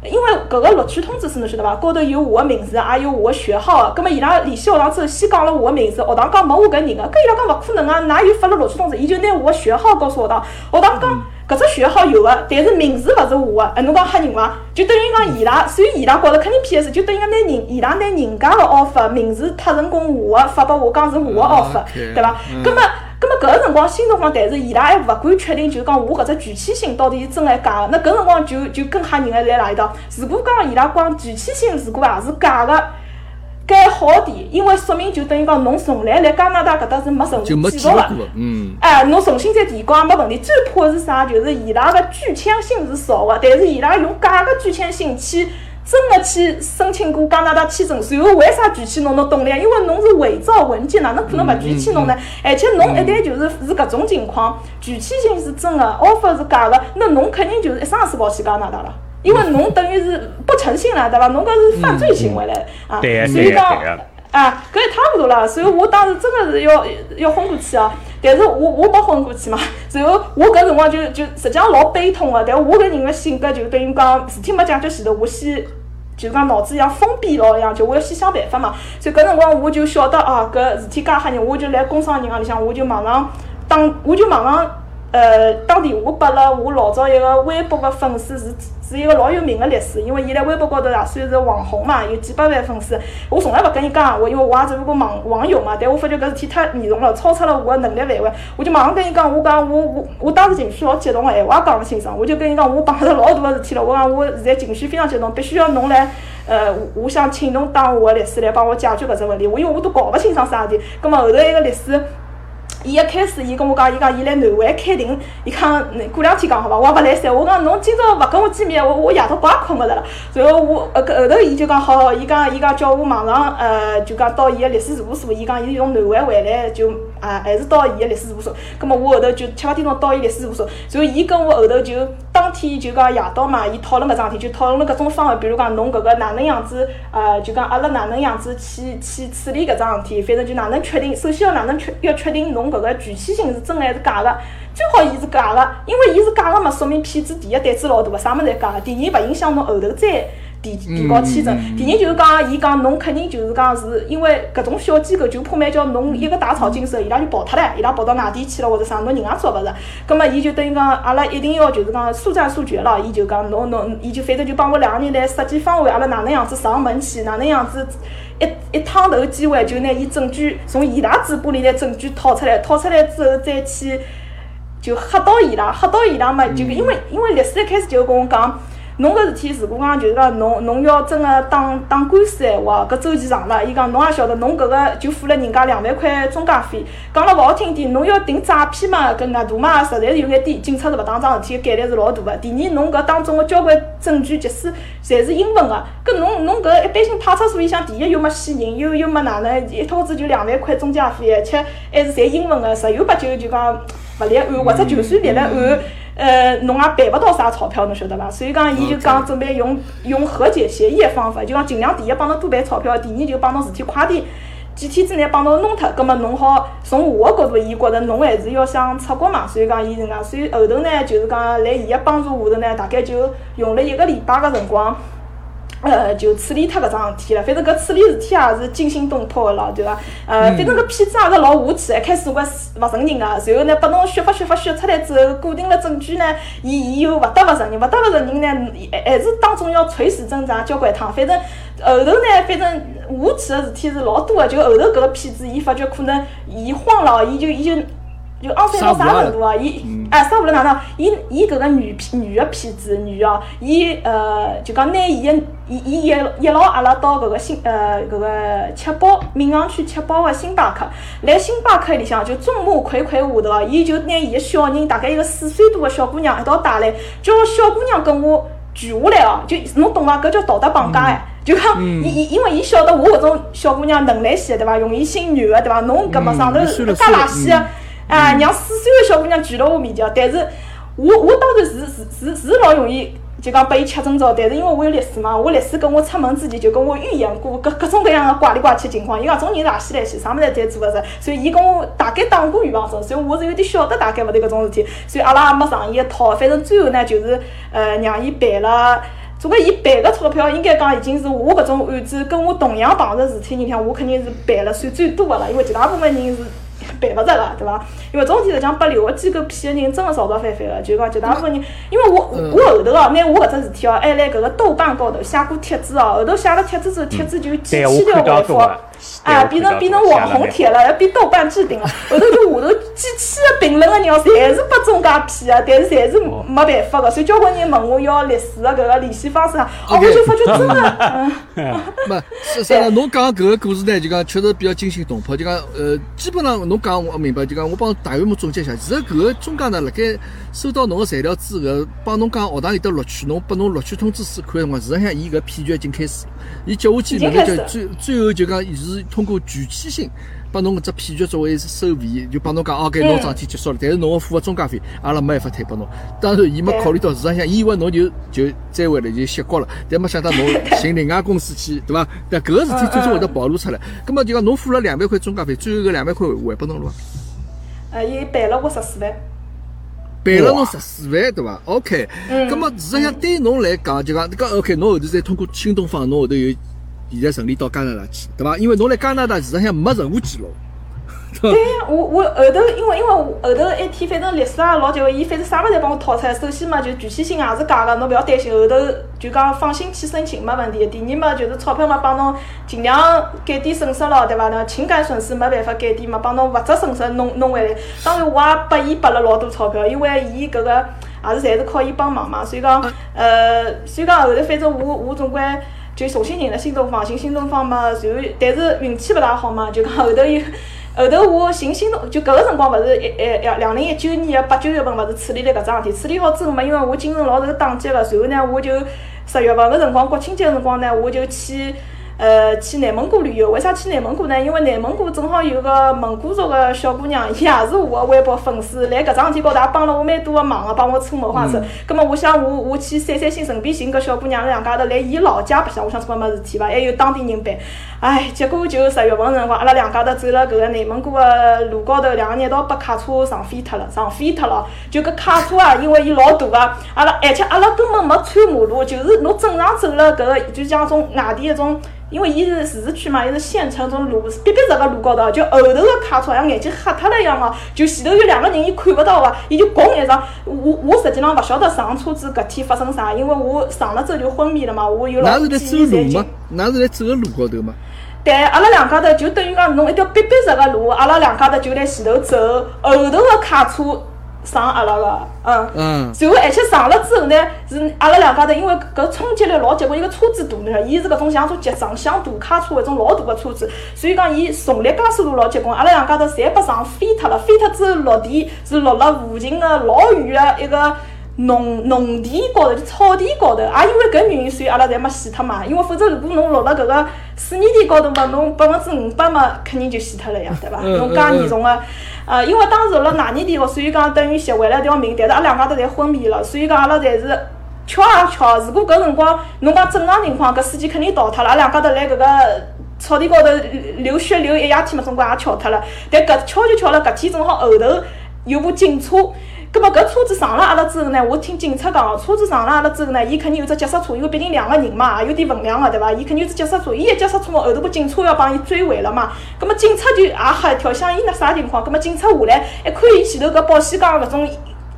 因为搿个录取通知书侬晓得伐？高头有我个名字，也有我个学号个。葛末伊拉联系学堂之后，先讲了我个名字，学堂讲没我搿人个。搿伊拉讲勿可能啊，哪有发了录取通知？伊就拿我个学号告诉学堂，学堂讲搿只学号有个，但是名字勿是我个。哎，侬讲吓人伐？就等于讲伊拉，所以伊拉觉着肯定 PS，就等于讲拿人伊拉拿人家个 offer 名字拍成功我个，发拨我讲是我个 offer，对伐？葛末。咁么搿个辰光，新东方，但是伊拉还勿敢确定，就是讲我搿只拒签信到底是真还是假个。那搿辰光就就更吓人个辣哪里搭？如果讲伊拉讲拒签信，如果也是假个，该好点，因为说明就等于讲侬从来来加拿大搿搭是没任何记录个。嗯。哎，侬重新再提交也没问题。最怕是啥？就是伊拉个拒签信是少个，但是伊拉用假个拒签信去。真个去申请过加拿大签证，随后为啥拒签侬？侬懂了呀？因为侬是伪造文件，哪能可能勿拒签侬呢？而且侬一旦就是是搿种情况，拒签信是真个，offer 是假个，那侬肯定就是一生死跑去加拿大了，因为侬等于是不诚信了，对伐？侬搿是犯罪行为唻啊！所以讲，啊，搿也差勿多了。所以我当时真个是要要昏过去哦。但是我我没昏过去嘛。然后我搿辰光就就实际上老悲痛个，但我搿人个性格就等于讲事体没解决前头，我先就是讲脑子像封闭牢一样，就我要先想办法嘛。所以搿辰光我就晓得啊，搿事体介吓人，我就来工商银行里向，我就马上当，我就马上呃打电话拨了我老早一个微博个粉丝是。是一个老有名个律师，因为伊辣微博高头也算是网红嘛，有几百万粉丝。我从来勿跟伊讲闲话，因为我也只不过网网友嘛。但我发觉搿事体太严重了，超出了我个能力范围，我就马上跟伊讲，我讲我我我当时情绪老激动个，闲话也讲勿清爽，我就跟伊讲，我碰着老大个事体了，我讲我现在情绪非常激动，必须要侬来，呃，我想请侬当我个律师来帮我解决搿只问题。我因为我都搞勿清爽啥事体，葛末后头一个律师。伊一开始，伊跟我讲，伊讲伊来南汇开庭，伊讲过两天讲好伐？我也勿来三，我讲侬今朝勿跟我见面，我我夜到怪困勿着了。然后我呃后头伊就讲好，好，伊讲伊讲叫我马上呃就讲到伊个律师事务所，伊讲伊从南汇回来就啊还是到伊个律师事务所。葛末我后头就七八点钟到伊律师事务所，然后伊跟我后头就当天就讲夜到嘛，伊讨论搿桩事体，就讨论了各种方案，比如讲侬搿个哪能样子呃就讲阿拉哪能样子去去处理搿桩事体，反正就哪能确定，首先要哪能确要确定侬。搿个具体性是真还是假个？最好伊是假个，因为伊是假个嘛，说明骗子第一胆子老大个，啥物事侪假个。第二勿影响侬后头再提提高签证。第二就是讲，伊讲侬肯定就是讲是因为搿种小机构就怕蛮叫侬一个大草经手，伊拉就跑脱了，伊拉跑到外地去了或者啥，侬人也抓勿着。葛末伊就等于讲，阿拉一定要就是讲速战速决了。伊就讲侬侬，伊就反正就帮我两个人来设计方案，阿拉哪能样子上门去，哪能样子。一一趟头机会就拿伊证据从伊拉嘴巴里拿证据掏出来，掏出来之后再去就吓到伊拉，吓到伊拉嘛，就因为因为律师一开始就跟我讲，侬搿事体如果讲就是讲侬侬要真个打打官司闲话，搿周期长了。伊讲侬也晓得，侬搿个就付了人家两万块中介费。讲了勿好听点，侬要定诈骗嘛，搿额度嘛，实在是有眼低。警察是勿打桩事体个概率是老大个。第二，侬搿当中个交关证据，即使侪是英文个，搿侬侬搿一般性派出所里向，第一又没死人，又又没哪能，一套子就两万块中介费，而且还是侪英文个，十有八九就讲勿立案，或者就算立了案。呃，侬也赔勿到啥钞票，侬晓得伐？所以讲，伊就讲准备用用和解协议的方法，就讲尽量第一帮侬多赔钞票，第二就帮侬事体快点，几天之内帮侬弄脱。葛末侬好从我的角度，伊觉着侬还是要想出国嘛，所以讲伊是讲，所以后头呢，就是讲辣伊个帮助下头呢，大概就用了一个礼拜个辰光。呃，就处理脱搿桩事体了。反正搿处理事体也是惊心动魄个咯，对伐？呃，反正搿骗子也是老无耻，一开始我勿承认个，随后呢，拨侬血发血发血出来之后，固定了证据呢，伊伊又勿得勿承认，勿得勿承认呢，还还是当中要垂死挣扎交关趟。反正后头呢，反正无耻个事体是老多个，就后头搿个骗子，伊发觉可能伊慌了，伊就伊就。就肮脏到啥程度啊？伊哎，啥不了哪能？伊伊搿个女骗女个骗子女哦，伊呃就讲拿伊个伊伊一一牢阿拉到搿个星呃搿个七宝闵行区七宝个星巴克，来星巴克里向就众目睽睽下头哦，伊就拿伊个小人，大概一个四岁多个小姑娘一道带来，叫小姑娘跟我聚下来哦，就侬懂伐？搿叫道德绑架哎，就讲伊伊因为伊晓得我搿种小姑娘能力些对伐？容易心软个对伐？侬搿么上头介垃圾个。啊，让四岁个小姑娘举了我面前，但是我我当然是是是是老容易就讲被伊吃中招，但是因为我有律师嘛，我律师跟我出门之前就跟我预言过各各种各样的怪里怪气情况，伊讲种人是何西来西，啥物事侪做勿着，所以伊跟我大概打过预防针，所以我是有点晓得大概勿对搿种事体，所以阿拉也没上伊一套，反正最后呢就是呃让伊赔了，总归伊赔个钞票应该讲已经是我搿种案子跟我同样碰着事体人向，我肯定是赔了算最多个了，因为绝大部分人是。赔勿着个，对伐？因为总体来讲，拨留学机构骗个人真个少少翻翻个，就讲绝大部分人，因为我我后头哦，拿我搿只事体哦，还辣搿个豆瓣高头写过帖子哦，后头写了帖子之后，帖子就几千条回复。啊，变成变成网红帖了，要比豆瓣置顶了。后头就下头几千个评论个人，侪是被中介骗个，但是侪是没办法个。所以交关人问我要律师个搿个联系方式啊，哦，我就发觉真个，嗯，没，是啥？侬讲搿个故事呢，就讲确实比较惊心动魄。就讲呃，基本上侬讲我明白，就讲我帮大员们总结一下。其实搿个中介呢，辣盖收到侬个材料之后，帮侬讲学堂里头录取，侬拨侬录取通知书看个辰光，实际上伊搿骗局已经开始。伊接下去那个就最最后就讲是通过具体性，把侬搿只骗局作为收费，就帮侬讲哦，搿侬桩事体结束了，但是侬要付个中介费，阿拉没办法退拨侬。当然，伊没考虑到市场上，伊以为侬就就再回来就歇过了，但没想到侬寻另外公司去，对伐？但搿个事体最终会得暴露出来。葛末就讲侬付了两万块中介费，最后搿两万块还拨侬了伐？呃，伊赔了我十四万。赔了侬十四万，对伐？OK，咁么实际上对侬来讲，就讲你讲 OK，侬后头再通过新东方，侬后头有现在顺利到加拿大去，对伐？因为侬来加拿大实际上没任何记录。对呀，我我后头因为因为后头一天反正律师也老结棍，伊反正啥物事侪帮我套出来。首先嘛，就具体性也是假个，侬勿要担心。后头就讲放心去申请没问题。第二嘛，就是钞票嘛帮侬尽量减点损失咯，对伐？那情感损失没办法减点嘛，帮侬物质损失弄弄回来。当然我也拨伊拨了老多钞票，因为伊搿个也是侪是靠伊帮忙嘛，所以讲呃，所以讲后头反正我我总归就重新认了新东方，寻新东方嘛，然后但是运气勿大好嘛，就讲后头又。后头我寻新东，就搿个辰光勿是一一两两零一九年个八九月份勿是处理了搿桩事体，处理好之后嘛，因为我精神老受打击了，然后呢我就十月份个辰光国庆节个辰光呢，我就去。呃，去内蒙古旅游，为啥去内蒙古呢？因为内蒙古正好有个蒙古族个小姑娘，伊也是我个微博粉丝，辣搿桩事体高头也帮了我蛮多个忙个，帮我出谋划策。葛末我想，我我去散散心，顺便寻搿小姑娘两家头来伊老家白相，我想做么事体伐？还有当地人陪。唉，结果就十月份辰光，阿拉两家头走了搿个内蒙古个路高头，两个人一道被卡车撞飞脱了，撞飞脱了。就搿卡车啊，因为伊老大个，阿拉而且阿拉根本没穿马路，就是侬正常走了搿个，就像种外地一种。因为伊是自治区嘛，伊是县城，种路逼逼直个路高头，就后头个卡车像眼睛瞎脱了一样个，就前头有两个人，伊看勿到个，伊就拱一声。我我实际上勿晓得上车子搿天发生啥，因为我上了之后就昏迷了嘛，我有老多记忆残吗？㑚是辣走个路高头吗？对，阿拉两家头就等于讲，侬一条逼逼直个路，阿拉两家头就辣前头走，后头个卡车。上阿拉个，嗯，嗯，然后而且上了之后呢，是阿拉两家头，因为搿冲击力老结棍，一个车子大呢，伊是搿种像种集装箱大卡车搿种老大个车子，所以讲伊重力加速度老结棍，阿拉两家头侪被撞飞脱了，飞脱之后落地是落了附近个老远个一个。农农田高头，就草地高头，也因为搿原因，所以阿拉侪没死脱嘛。因为否则，如果侬落辣搿个水泥地高头嘛，侬百分之五百嘛，肯定就死脱了呀，对伐？侬介严重个，呃，因为当时辣泥地高，所以讲等于吸回来一条命，但是阿拉两家头侪昏迷了，所以讲阿拉侪是巧也巧。如果搿辰光侬讲正常情况，搿司机肯定逃脱了，阿拉两家头辣搿个草地高头流血流一夜天嘛，总归也巧脱了。但搿巧就巧了，搿天正好后头有部警车。葛末搿车子上了阿拉之后呢，我听警察讲，车子上了阿拉之后呢，伊肯定有只急刹车，因为毕竟两个人嘛，也有点分量个，对伐？伊肯定有只急刹车，伊一急刹车，后头部警车要帮伊追尾了嘛。葛末警察就也吓一跳，想伊那啥情况？葛末警察下来一看伊前头搿保险杠搿种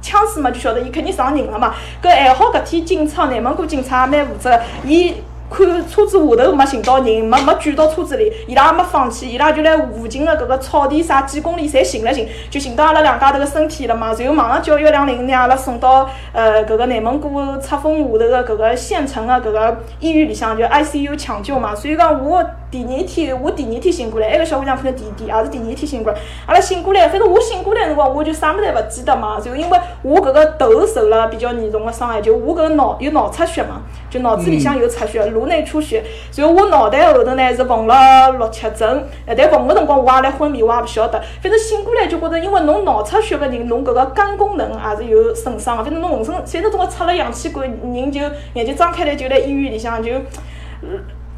枪声嘛，就晓得伊肯定上人了嘛。搿还好搿天警察，内蒙古警察也蛮负责，伊。看车子下头没寻到人，没没卷到车子里，伊拉也没放弃，伊拉就辣附近的搿个草地啥几公里侪寻了寻，就寻到阿拉两家头个身体了嘛。然后马上叫幺两零拿阿拉送到呃搿个内蒙古赤峰下头个搿个县城的搿个医院里向，就 ICU 抢救嘛。所以讲我第二天我第二天醒过来，埃个小姑娘可能第第也是第二天醒过来。阿拉醒过来，反正我醒过来辰光我就啥物事也勿记得嘛。然后因为我搿个头受了比较严重个伤害，就我搿个脑有脑出血嘛，就脑子里向有出血。颅内出血，然后我脑袋后头呢是缝了六七针，但缝个辰光我也来昏迷，我也勿晓得。反正醒过来就觉着，因为侬脑出血个人，侬搿个肝功能也是有损伤个。反正侬浑身，反正总归插了氧气管，人就眼睛张开来就辣医院里向就，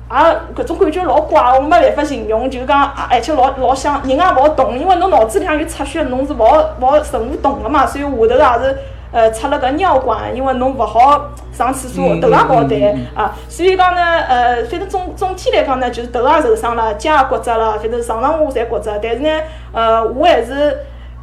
啊，搿种感觉老怪，我没办法形容，就讲而且老老想人也勿好动，因为侬脑子里向有出血，侬是勿好勿好任何动个嘛，所以下头也是。呃，插了个尿管，因为侬勿好上厕所，头也勿好抬啊。所以讲呢，呃，反正总总体来讲呢，就是头也受伤了，脚也骨折了，反正上上下下侪骨折。但是呢，呃，我还是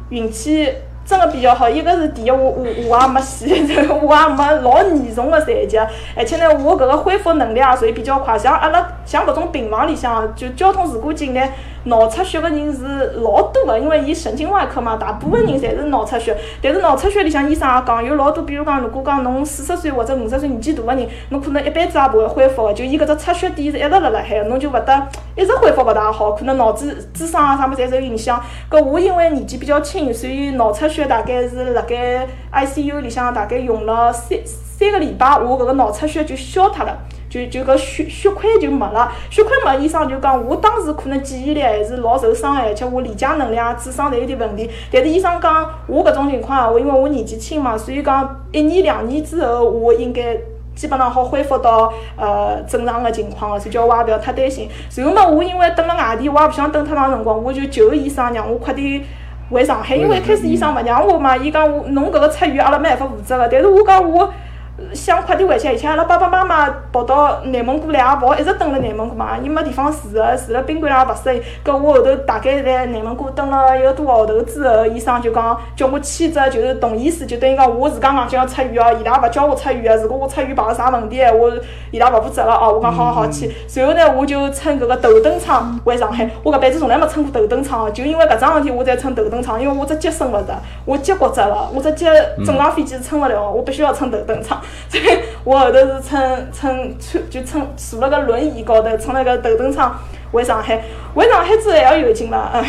运气真的比较好。一个是第一，我我我也没死，我也没老严重的残疾，而且呢，我搿个恢复能力也属于比较快。像阿拉像搿种病房里向，就交通事故进来。脑出血个人是老多个，因为伊神经外科嘛，大部分人侪是脑出血。但是脑出血里向医生也讲，有老多，比如讲，如果讲侬四十岁或者五十岁年纪大个人，侬可能一辈子也勿会恢复个。就伊搿只出血点是一直辣辣海，侬就勿得一直恢复勿大好，可能脑子智商啊啥物事侪受影响。搿我因为年纪比较轻，所以脑出血大概是辣盖 ICU 里向大概用了三三个礼拜，我搿个脑出血就消脱了。就就搿血血块就没了，血块没，医生就讲我当时可能记忆力还是老受伤害，而且我理解能力啊、智商侪有点问题。但是医生讲我搿种情况啊，我因为我年纪轻嘛，所以讲一年两年之后我应该基本上好恢复到呃正常个情况个，所以叫我也勿要太担心。然后嘛，我因为等辣外地，我也勿想等太长辰光，我就求医生让我快点回上海，因为一开始医生勿让我嘛，伊讲我侬搿个出院阿拉没办法负责个，但是我讲我。想快点回去，而且阿拉爸爸妈妈跑到内蒙古来，也勿好一直蹲辣内蒙古嘛，伊没地方住个，住辣宾馆也勿适应。搿我后头大概在内蒙古蹲了一个多号头之后，医生就讲叫我签只就是同意书，就等于讲我自家硬劲要出院哦，伊拉勿叫我出院个。如果我出院碰着啥问题闲话，伊拉勿负责了哦。我讲好好好签。随后呢，我就乘搿个头等舱回上海。我搿辈子从来没乘过头等舱，就因为搿桩事体我才乘头等舱，因为我只脚伸勿着，我脚骨折了，我只脚正常飞机是乘勿了，我必须要乘头等舱。所 以我后头是乘乘穿就乘坐辣个轮椅高头，乘了个头等舱回上海。回上海之后还要有劲了，哎，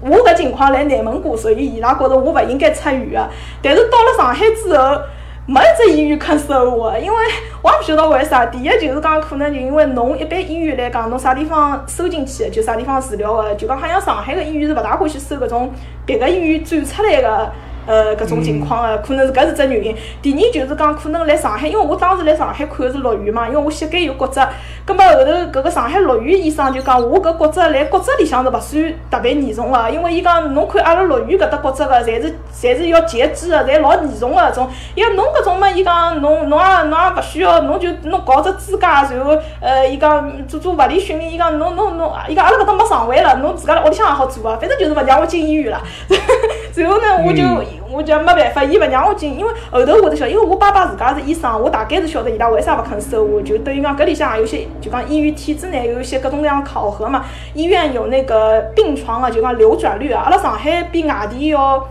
我搿情况来内蒙古，所以伊拉觉着我勿应该出院个。但是到了上海之后，没一只医院肯收我，因为我也勿晓得为啥。第一就是讲，可能就因为侬一般医院来讲，侬啥地方收进去，就啥地方治疗个。就讲好像上海个医院是勿大欢喜收搿种别个医院转出来个。呃，搿种情况个，可能是搿是只原因。第二就是讲，可能来上海，因为我当时来上海看个是落院嘛，因为我膝盖有骨折。葛末后头搿个上海落院医生就讲，我搿骨折来骨折里向是勿算特别严重个，因为伊讲侬看阿拉落院搿搭骨折个，侪是侪是要截肢个，侪老严重个搿种。伊讲侬搿种嘛，伊讲侬侬也侬也勿需要，侬就侬搞只支架，然后呃，伊讲做做物理训练，伊讲侬侬侬，伊讲阿拉搿搭没床位了，侬自家辣屋里向也好做个，反正就是勿让我进医院了。然后呢，我就。我就没办法，伊勿让我进，因为后头我才晓，因为我爸爸自家是医生，我大概是晓得伊拉为啥勿肯收我，就等于讲搿里向也有些，就讲医院体制内有一些各种各样考核嘛，医院有那个病床啊，就讲流转率啊，阿拉上海比外地要。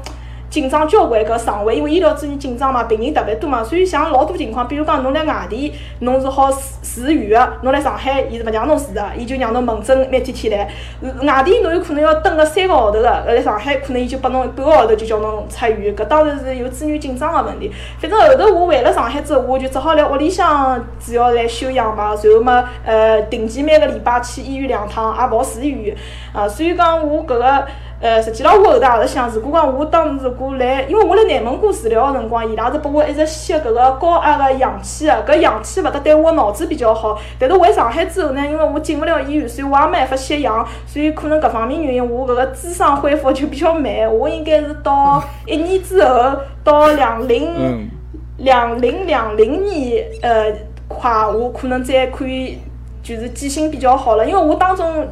紧张交关，搿床位因为医疗资源紧张嘛，病人特别多嘛，所以像老多情况，比如讲侬辣外地，侬是好住住院个，侬辣上海，伊是勿让侬住个，伊就让侬门诊每天天来。外地侬有可能要等个三个号头个，辣上海可能伊就拨侬半个号头就叫侬出院，搿当然是有资源紧张个问题。反正后头我回了上海之后，我就只好辣屋里向主要来休养嘛，然后嘛，呃，定期每个礼拜去医院两趟，也勿住院，啊，所以讲我搿个。呃，实际浪我后头也是想，如果讲我当时如果来，因为我辣内蒙古治疗个辰光，伊拉是拨我一直吸搿个高压个氧气个，搿氧气勿得对我脑子比较好。但是回上海之后呢，因为我进勿了医院，所以我也没办法吸氧，所以可能搿方面原因，我搿个智商恢复就比较慢。我应该是到一年之后，到两零两零两零年，呃，快我可能再可以就是记性比较好了，因为我当中。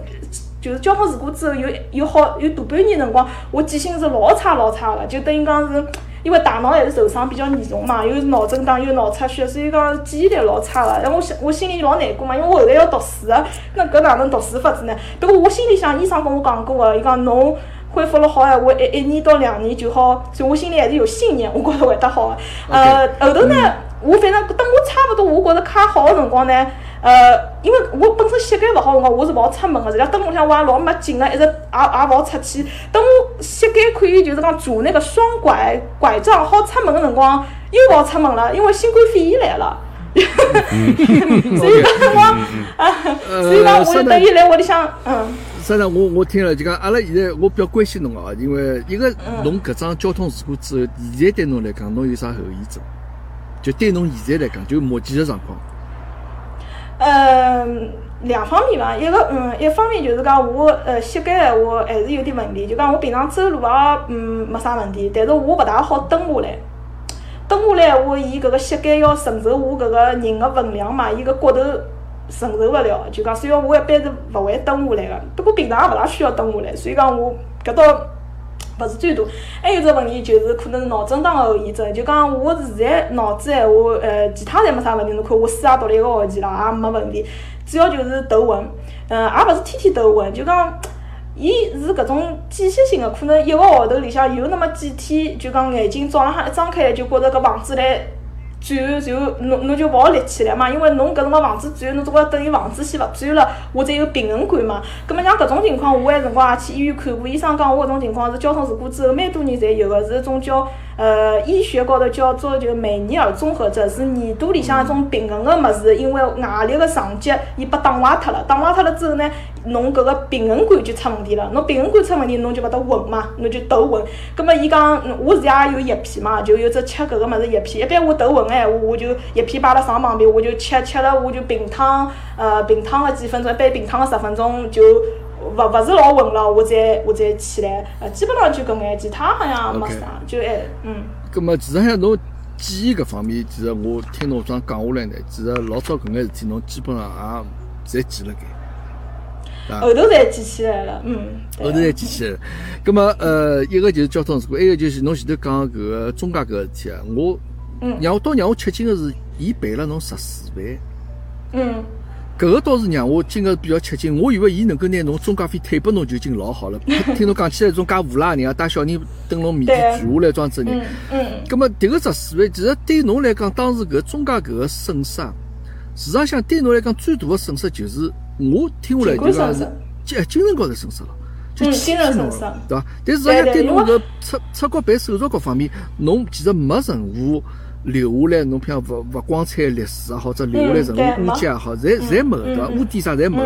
就是交通事故之后有有好有大半年辰光，我记性是老差老差个，就等于讲是因为大脑还是受伤比较严重嘛，又是脑震荡又脑出血，所以讲记忆力老差个。然后我心我心里老难过嘛，因为我后来要读书个，那搿哪能读书法子呢？不过我心里想，医生跟我讲过个，伊讲侬恢复了好闲话，一一年到两年就好，所以我心里还是有信念，我觉着会得好个。呃，后头呢，我反正等我差勿多，我觉着卡好个辰光呢。呃，因为我本身膝盖勿好辰光，我是勿好出门个。实际上灯笼向我也老没劲个，一直也也勿好出去。等我膝盖可以就是讲拄那个双拐拐杖好出门个辰光，又勿好出门了，因为新冠肺炎来了。所以讲我，所以讲我就等于来屋里向，嗯。实际上，我我听了就讲，阿拉现在我比较关心侬哦，因为一个侬搿桩交通事故之后，现在对侬来讲，侬有啥后遗症？就对侬现在来讲，就目前的状况。嗯，两方面嘛，一个嗯，一方面就是讲我呃膝盖闲话还是有点问题，就讲我平常走路啊，嗯，没啥问题，但是我勿大好蹲下来，蹲下来闲话，伊搿个膝盖要承受我搿个人个分量嘛，伊个骨头承受勿了，就讲，所以我一般是勿会蹲下来个，不过平常也勿大需要蹲下来，所以讲我搿倒。不是最大，还有只问题就是可能是脑震荡个后遗症。就讲我现在脑子闲话，呃，其他侪没啥问题。侬看我书也读了一个学期了，也没问题。主要就是头昏，嗯，也勿是天天头昏。就讲，伊是搿种间歇性个，可能一个号头里向有那么几天，就讲眼睛早浪向一睁开，就觉着搿房子来。转就侬侬就勿好立起来嘛，因为侬搿辰光房子转，侬总归等于房子先勿转了，我才有平衡感嘛。葛末像搿种情况，我埃辰光也去医院看过，医生讲我搿种情况是交通事故之后蛮多人侪有个，是一种叫。呃，医学高头叫做就梅尼尔综合症，是耳朵里向一种平衡个物事，因为外力个撞击，伊被打坏脱了，打坏脱了之后呢，侬搿个平衡感就出问题了。侬平衡感出问题，侬就勿得稳嘛，侬就头昏。葛末伊讲，我自家也有叶片嘛，就有只吃搿个物事叶片。一般我头昏个闲话，我就叶片摆辣床旁边，我就吃吃了，我就平躺，呃，平躺个几分钟，一般平躺个十分钟就。勿勿是老稳了，我再我再起来，呃，基本上就搿眼，其他好像没啥，就还嗯。葛末其实像侬记忆搿方面，其实我听侬这样讲下来呢，其实老早搿眼事体侬基本上也侪记了该。后头才记起来了，嗯。后头才记起来了。葛末呃，一个就是交通事故，一个就是侬前头讲搿个中介搿个事体啊，我让我倒让我吃惊个是，伊赔了侬十四万。嗯。搿个倒是让我今个比较吃惊，我以为伊能够拿侬中介费退拨侬就已经老好了。听侬讲起来，种介无赖人啊，带小人等侬面前住下来，装子人。嗯嗯。葛末迭个十四万，其实对侬来讲，当时搿中介搿个损失，事实上对侬来讲最大的损失就是我听下来就讲是精精神高头损失了，就精神损失，对伐？但实际上对侬搿出出国办手续各方面，侬其实没任何。留下来，侬譬如勿勿光彩历史也好，或者留下来任何污迹也好，侪侪没对伐？污点啥侪没。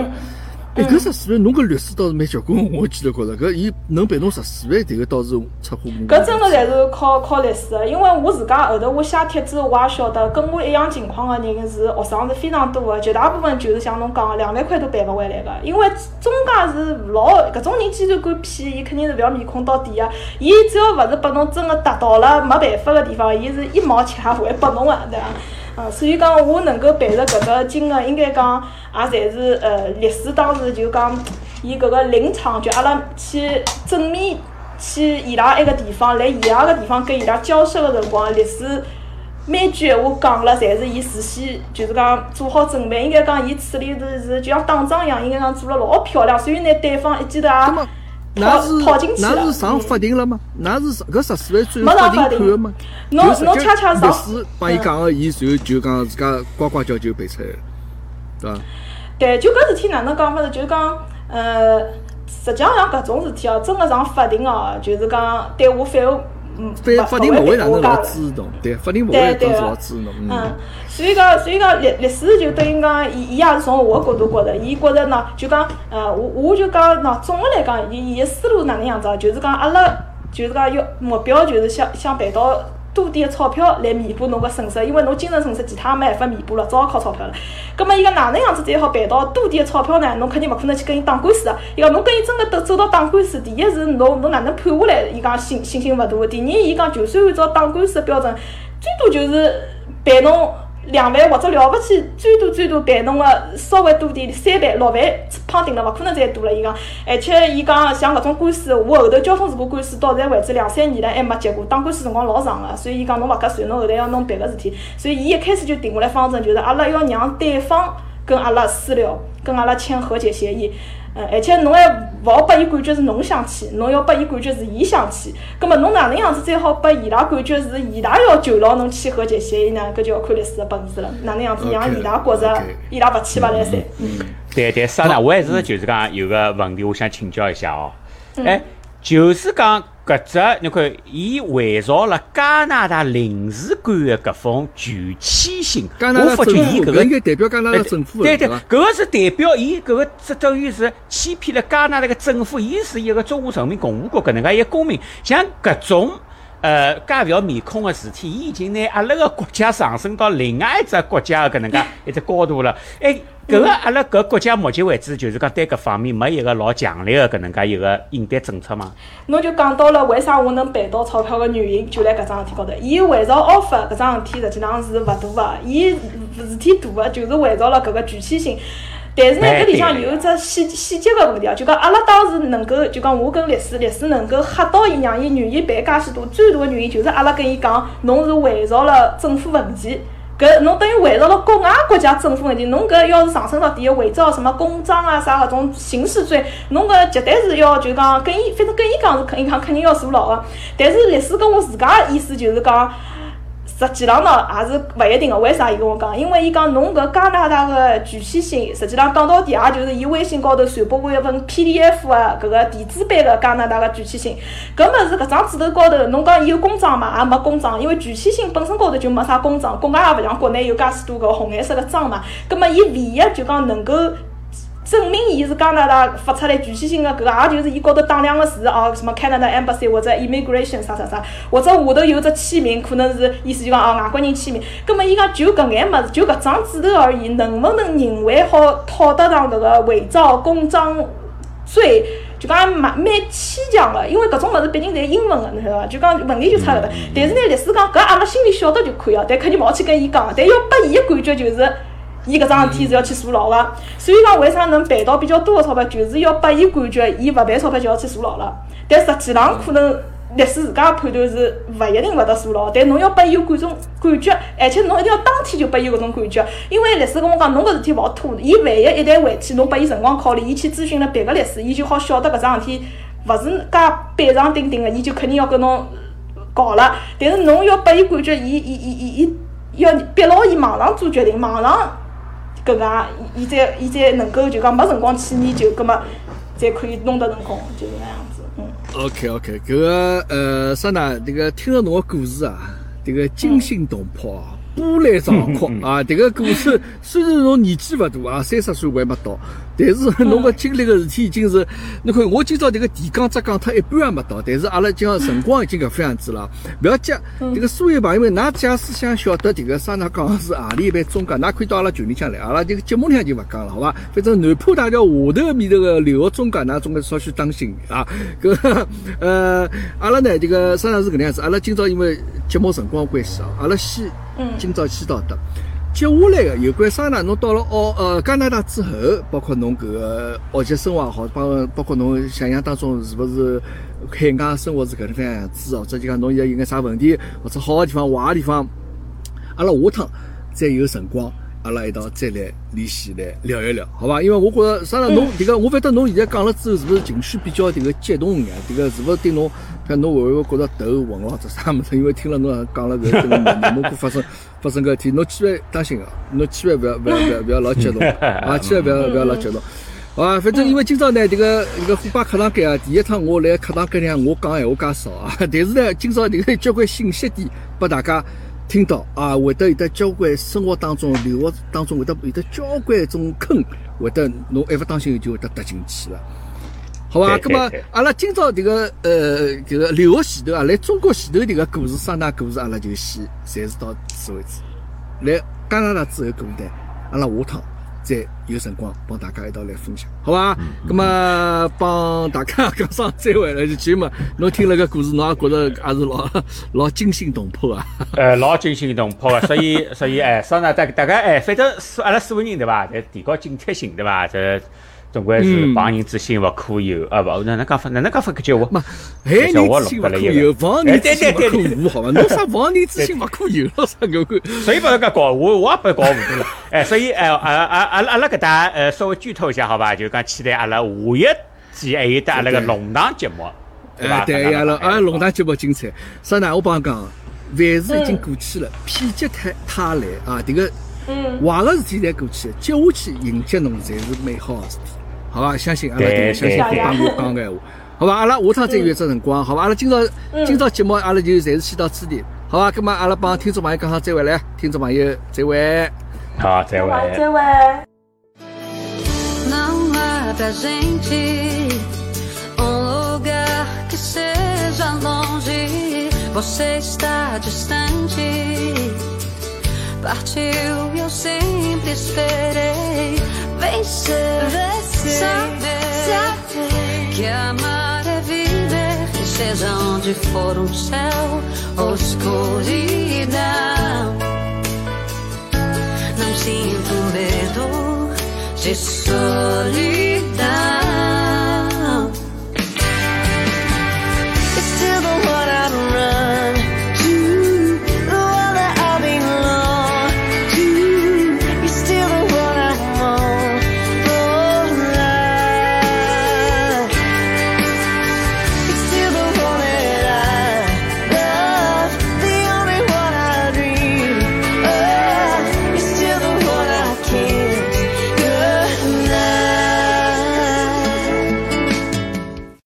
哎，搿十四万，侬搿律师倒是蛮结棍，我记得觉着搿伊能赔侬十四万，迭个倒是出乎意搿真个侪是靠靠律师个，因为我自家后头我写帖子，我也晓得跟我一样情况个人是学生是非常多个，绝大部分就是像侬讲个两万块都赔勿回来个，因为中介是老搿种人既然敢骗，伊肯定是勿要面孔到底个，伊只要勿是拨侬真个达到了没办法个地方，伊是一毛钱也勿会拨侬个，对伐？嗯，所以讲我能够赔着搿个金额，应该讲也侪是呃，律师当时就讲，伊搿个临场就阿拉去正面去伊拉埃个地方，来伊拉个地方跟伊拉交涉个辰光，律师每句闲话讲了，侪是伊事先就是讲做好准备，应该讲伊处理的是就像打仗一样，应该讲做了老漂亮，所以呢，对方一记头也。那是套进去了。那是上法庭了吗？那是搿十四万最后没上法庭判的吗？侬侬恰恰上律师帮伊讲个，伊随后就讲自家呱呱叫就赔出来了，对伐？对，就搿事体哪能讲法子？就是讲，呃，实际上像搿种事体哦，真个上法庭哦，就是讲对我反而嗯，法法庭勿会哪能老的。支持侬，对，法庭勿会当时老支持侬，嗯嗯，，所以讲，所以讲律律师就等于讲，伊伊也是从我个角度觉着，伊觉着喏，就讲，呃，我我就讲喏，总的来讲，伊伊个思路哪能样子啊？就是讲阿拉，就是讲要目标就是想想办到多点个钞票来弥补侬个损失，因为侬精神损失其他没办法弥补了，只好靠钞票了。咁么伊讲哪能样子才好赔到多点个钞票呢？侬肯定勿可能去跟伊打官司啊！伊讲侬跟伊真个走走到打官司，第一是侬侬哪能判下来？伊讲信信心勿大。第二，伊讲就算按照打官司个标准，最多就是赔侬两万或者了勿起，最多最多赔侬个稍微多点三万六万，胖顶了，勿可能再多了。伊讲，而且伊讲像搿种官司，我后头交通事故官司到现在为止两三年了还没结果，打官司辰光老长个，所以伊讲侬勿合算，侬后头要弄别个事体，所以伊一开始就定下来方针，就是阿拉要让对方跟阿拉私了，跟阿拉签和解协议。嗯，而且侬还勿好拨伊感觉是侬想去，侬要拨伊感觉是伊想去。葛末侬哪能样子最好拨伊拉感觉是伊拉要求牢侬去和解协议呢？搿就要看律师个本事了。哪能样子让伊拉觉着伊拉勿去勿来三？嗯。对对，啥呢？我还是就是讲有个问题，我想请教一下哦。嗯哎，就是讲搿只，你看，伊围绕了加拿大领事馆的搿封拒签信，我发觉伊搿个应该代表加拿大政府的，对对，伐？搿个是代表伊搿个，这等于是欺骗了加拿大个政府，伊是一个中华人民共和国搿能介一个公民，像搿种。呃，介勿要面孔个事体，伊已经拿阿拉个国家上升到另外一只国家个搿能介一只高度了。哎，搿个阿拉搿国家目前为止就是讲对搿方面没一个老强烈个搿能介一个应对政策嘛。侬就讲到了为啥我能赔到钞票个原因，就辣搿桩事体高头。伊围绕 offer 搿桩事体实际上是勿大个，伊事体大个就是围绕了搿个具体性。但是呢，哎搿里向有一只细细节个问题啊，就讲阿拉当时能够，就讲我跟律师，律师能够吓到伊，让伊愿意赔介许多，最大个原因就是阿拉跟伊讲，侬是伪造了政府文件。搿侬等于伪造了国外国家政府文件，侬搿要是上升到第一伪造什么公章啊啥搿种刑事罪，侬搿绝对是要就讲跟伊，反正跟伊讲是肯定讲肯定要坐牢个。但是律师跟我自家意思就是讲。实际上呢，也是勿一定个。为啥伊跟我讲？因为伊讲侬搿加拿大个具体性，实际上讲到底也就是伊微信高头传播过一份 PDF 个搿个电子版个加拿大个具体性。搿物事搿张纸头高头，侬讲伊有公章嘛？也没公章，因为具体性本身高头就没啥公章，国外也勿像国内有介许多搿红颜色个章嘛。葛末伊唯一就讲能够。证明伊是加拿大发出来具体性个搿个，也就是伊高头打两个字哦，什么 Canada Embassy 或者 Immigration 啥啥啥，或者下头有只签名，可能是意思就讲哦外国人签名。葛末伊讲就搿眼物事，就搿张纸头而已，能勿能认为好套得上搿个伪造公章罪？就讲蛮蛮牵强个，因为搿种物事毕竟侪英文个，侬晓得伐？就讲问题就出搿搭。但是呢，律师讲搿阿拉心里晓得就可以了，但肯定勿好去跟伊讲，但要拨伊个感觉就是。伊搿桩事体是要去坐牢个，所以讲为啥能赔到比较多个钞票，就是要拨伊感觉伊勿赔钞票就要去坐牢了。但实际上可能律师自家判断是勿一定会得坐牢，但侬要拨伊有搿种感觉，而且侬一定要当天就拨伊搿种感觉，因为律师跟我讲，侬搿事体勿好拖，伊万一一旦回去，侬拨伊辰光考虑，伊去咨询了别个律师，伊就好晓得搿桩事体勿是介板上钉钉个，伊就肯定要跟侬搞了。但是侬要拨伊感觉，伊伊伊伊伊要逼牢伊马上做决定，马上。搿个伊伊再伊再能够就讲没辰光去研究，葛末才可以弄得成功，就是那样子。嗯，OK OK，搿个呃啥呢？这个听了侬个故事啊，这个惊心动魄啊，波澜壮阔啊！这个故事虽然侬年纪勿大啊，三十岁还没到，但是侬个经历个事体已经是，侬看我今朝这个提纲只讲脱一半也没到，但是阿拉讲辰光已经搿副样子了，勿要急。这个所有朋友们，㑚假使想晓得这个啥呢讲是何里一般中介，㑚可以到阿拉群里向来，阿拉这个节目里向就勿讲了，好伐？反正南浦大桥下头面头个留学中介，㑚总归稍许当心啊。搿呃，阿拉呢这个啥呢是搿能样子，阿拉今朝因为节目辰光关系啊，阿拉先今朝先到的。接下来个有关啥呢？侬到了澳呃加拿大之后，包括侬搿个学习生活也好，包包括侬想象当中是勿是海外生活是搿能介样子，或者就讲侬现在有眼啥问题，或者好的地方、坏的地方，阿拉下趟再有辰光阿拉一道再来联系来聊一聊，好吧？因为我觉着啥呢？侬迭个，我反正侬现在讲了之后，是不是情绪比较迭个激动呀？迭个是不是对侬，看侬会勿会觉着头昏咯，这啥物事？因为听了侬讲了搿迭个内蒙古发生 发生搿事体，侬千万当心啊！侬千万勿要勿要勿要勿要老激动啊！千万勿要勿要老激动。啊，反正因为今朝呢，迭个迭个虎爸课堂间啊，第一趟我来课堂间里，我讲闲话介少啊，但是呢，今朝迭个交关信息点拨大家。听到啊，会得有得交关生活当中、留学当中会得有得交关种坑，会得侬一勿当心就会得踏进去了，好伐？那么阿拉今朝迭个呃迭个留学前头啊，来中国前头迭个故事、三大故事，阿拉就先暂时到此为止。来加拿大之后故事，阿拉下趟。再有辰光帮大家一道来分享，好吧？那么帮大家讲声再会了，就去嘛。侬听了个故事，侬也觉着也是老老惊心动魄啊！呃，老惊心动魄的，所以所以哎，桑拿大大家哎，反正四阿拉四个人对伐？在提高警惕性对伐？这。总归是防人之心勿可有啊！勿，哪能讲法？哪能讲法？搿句话嘛，害人之心勿可有，防人之心勿可无，好伐？侬啥防人之心勿可有？啥搿个？所以勿要搿搞，我我也不搞糊涂了。哎，所以哎，阿阿阿阿拉搿搭呃稍微剧透一下，好伐？就讲期待阿拉下一季还有得阿拉个龙堂节目，对伐？对呀，阿拉龙堂节目精彩。啥呢？我帮侬讲，万事已经过去了，否极泰泰来啊！迭个嗯坏个事体侪过去了，接下去迎接侬才是美好个事体。好吧，相信阿拉，相信会帮我讲个闲话，好吧，阿拉下趟再约只辰光，好吧，阿拉今朝今朝节目阿拉就暂时先到此地，好吧，咁么阿拉帮听众朋友讲好再会来，听众朋友再会，好，再会，再会。Saber que amar é viver, seja onde for um céu ou escuridão. Não sinto medo de solidão.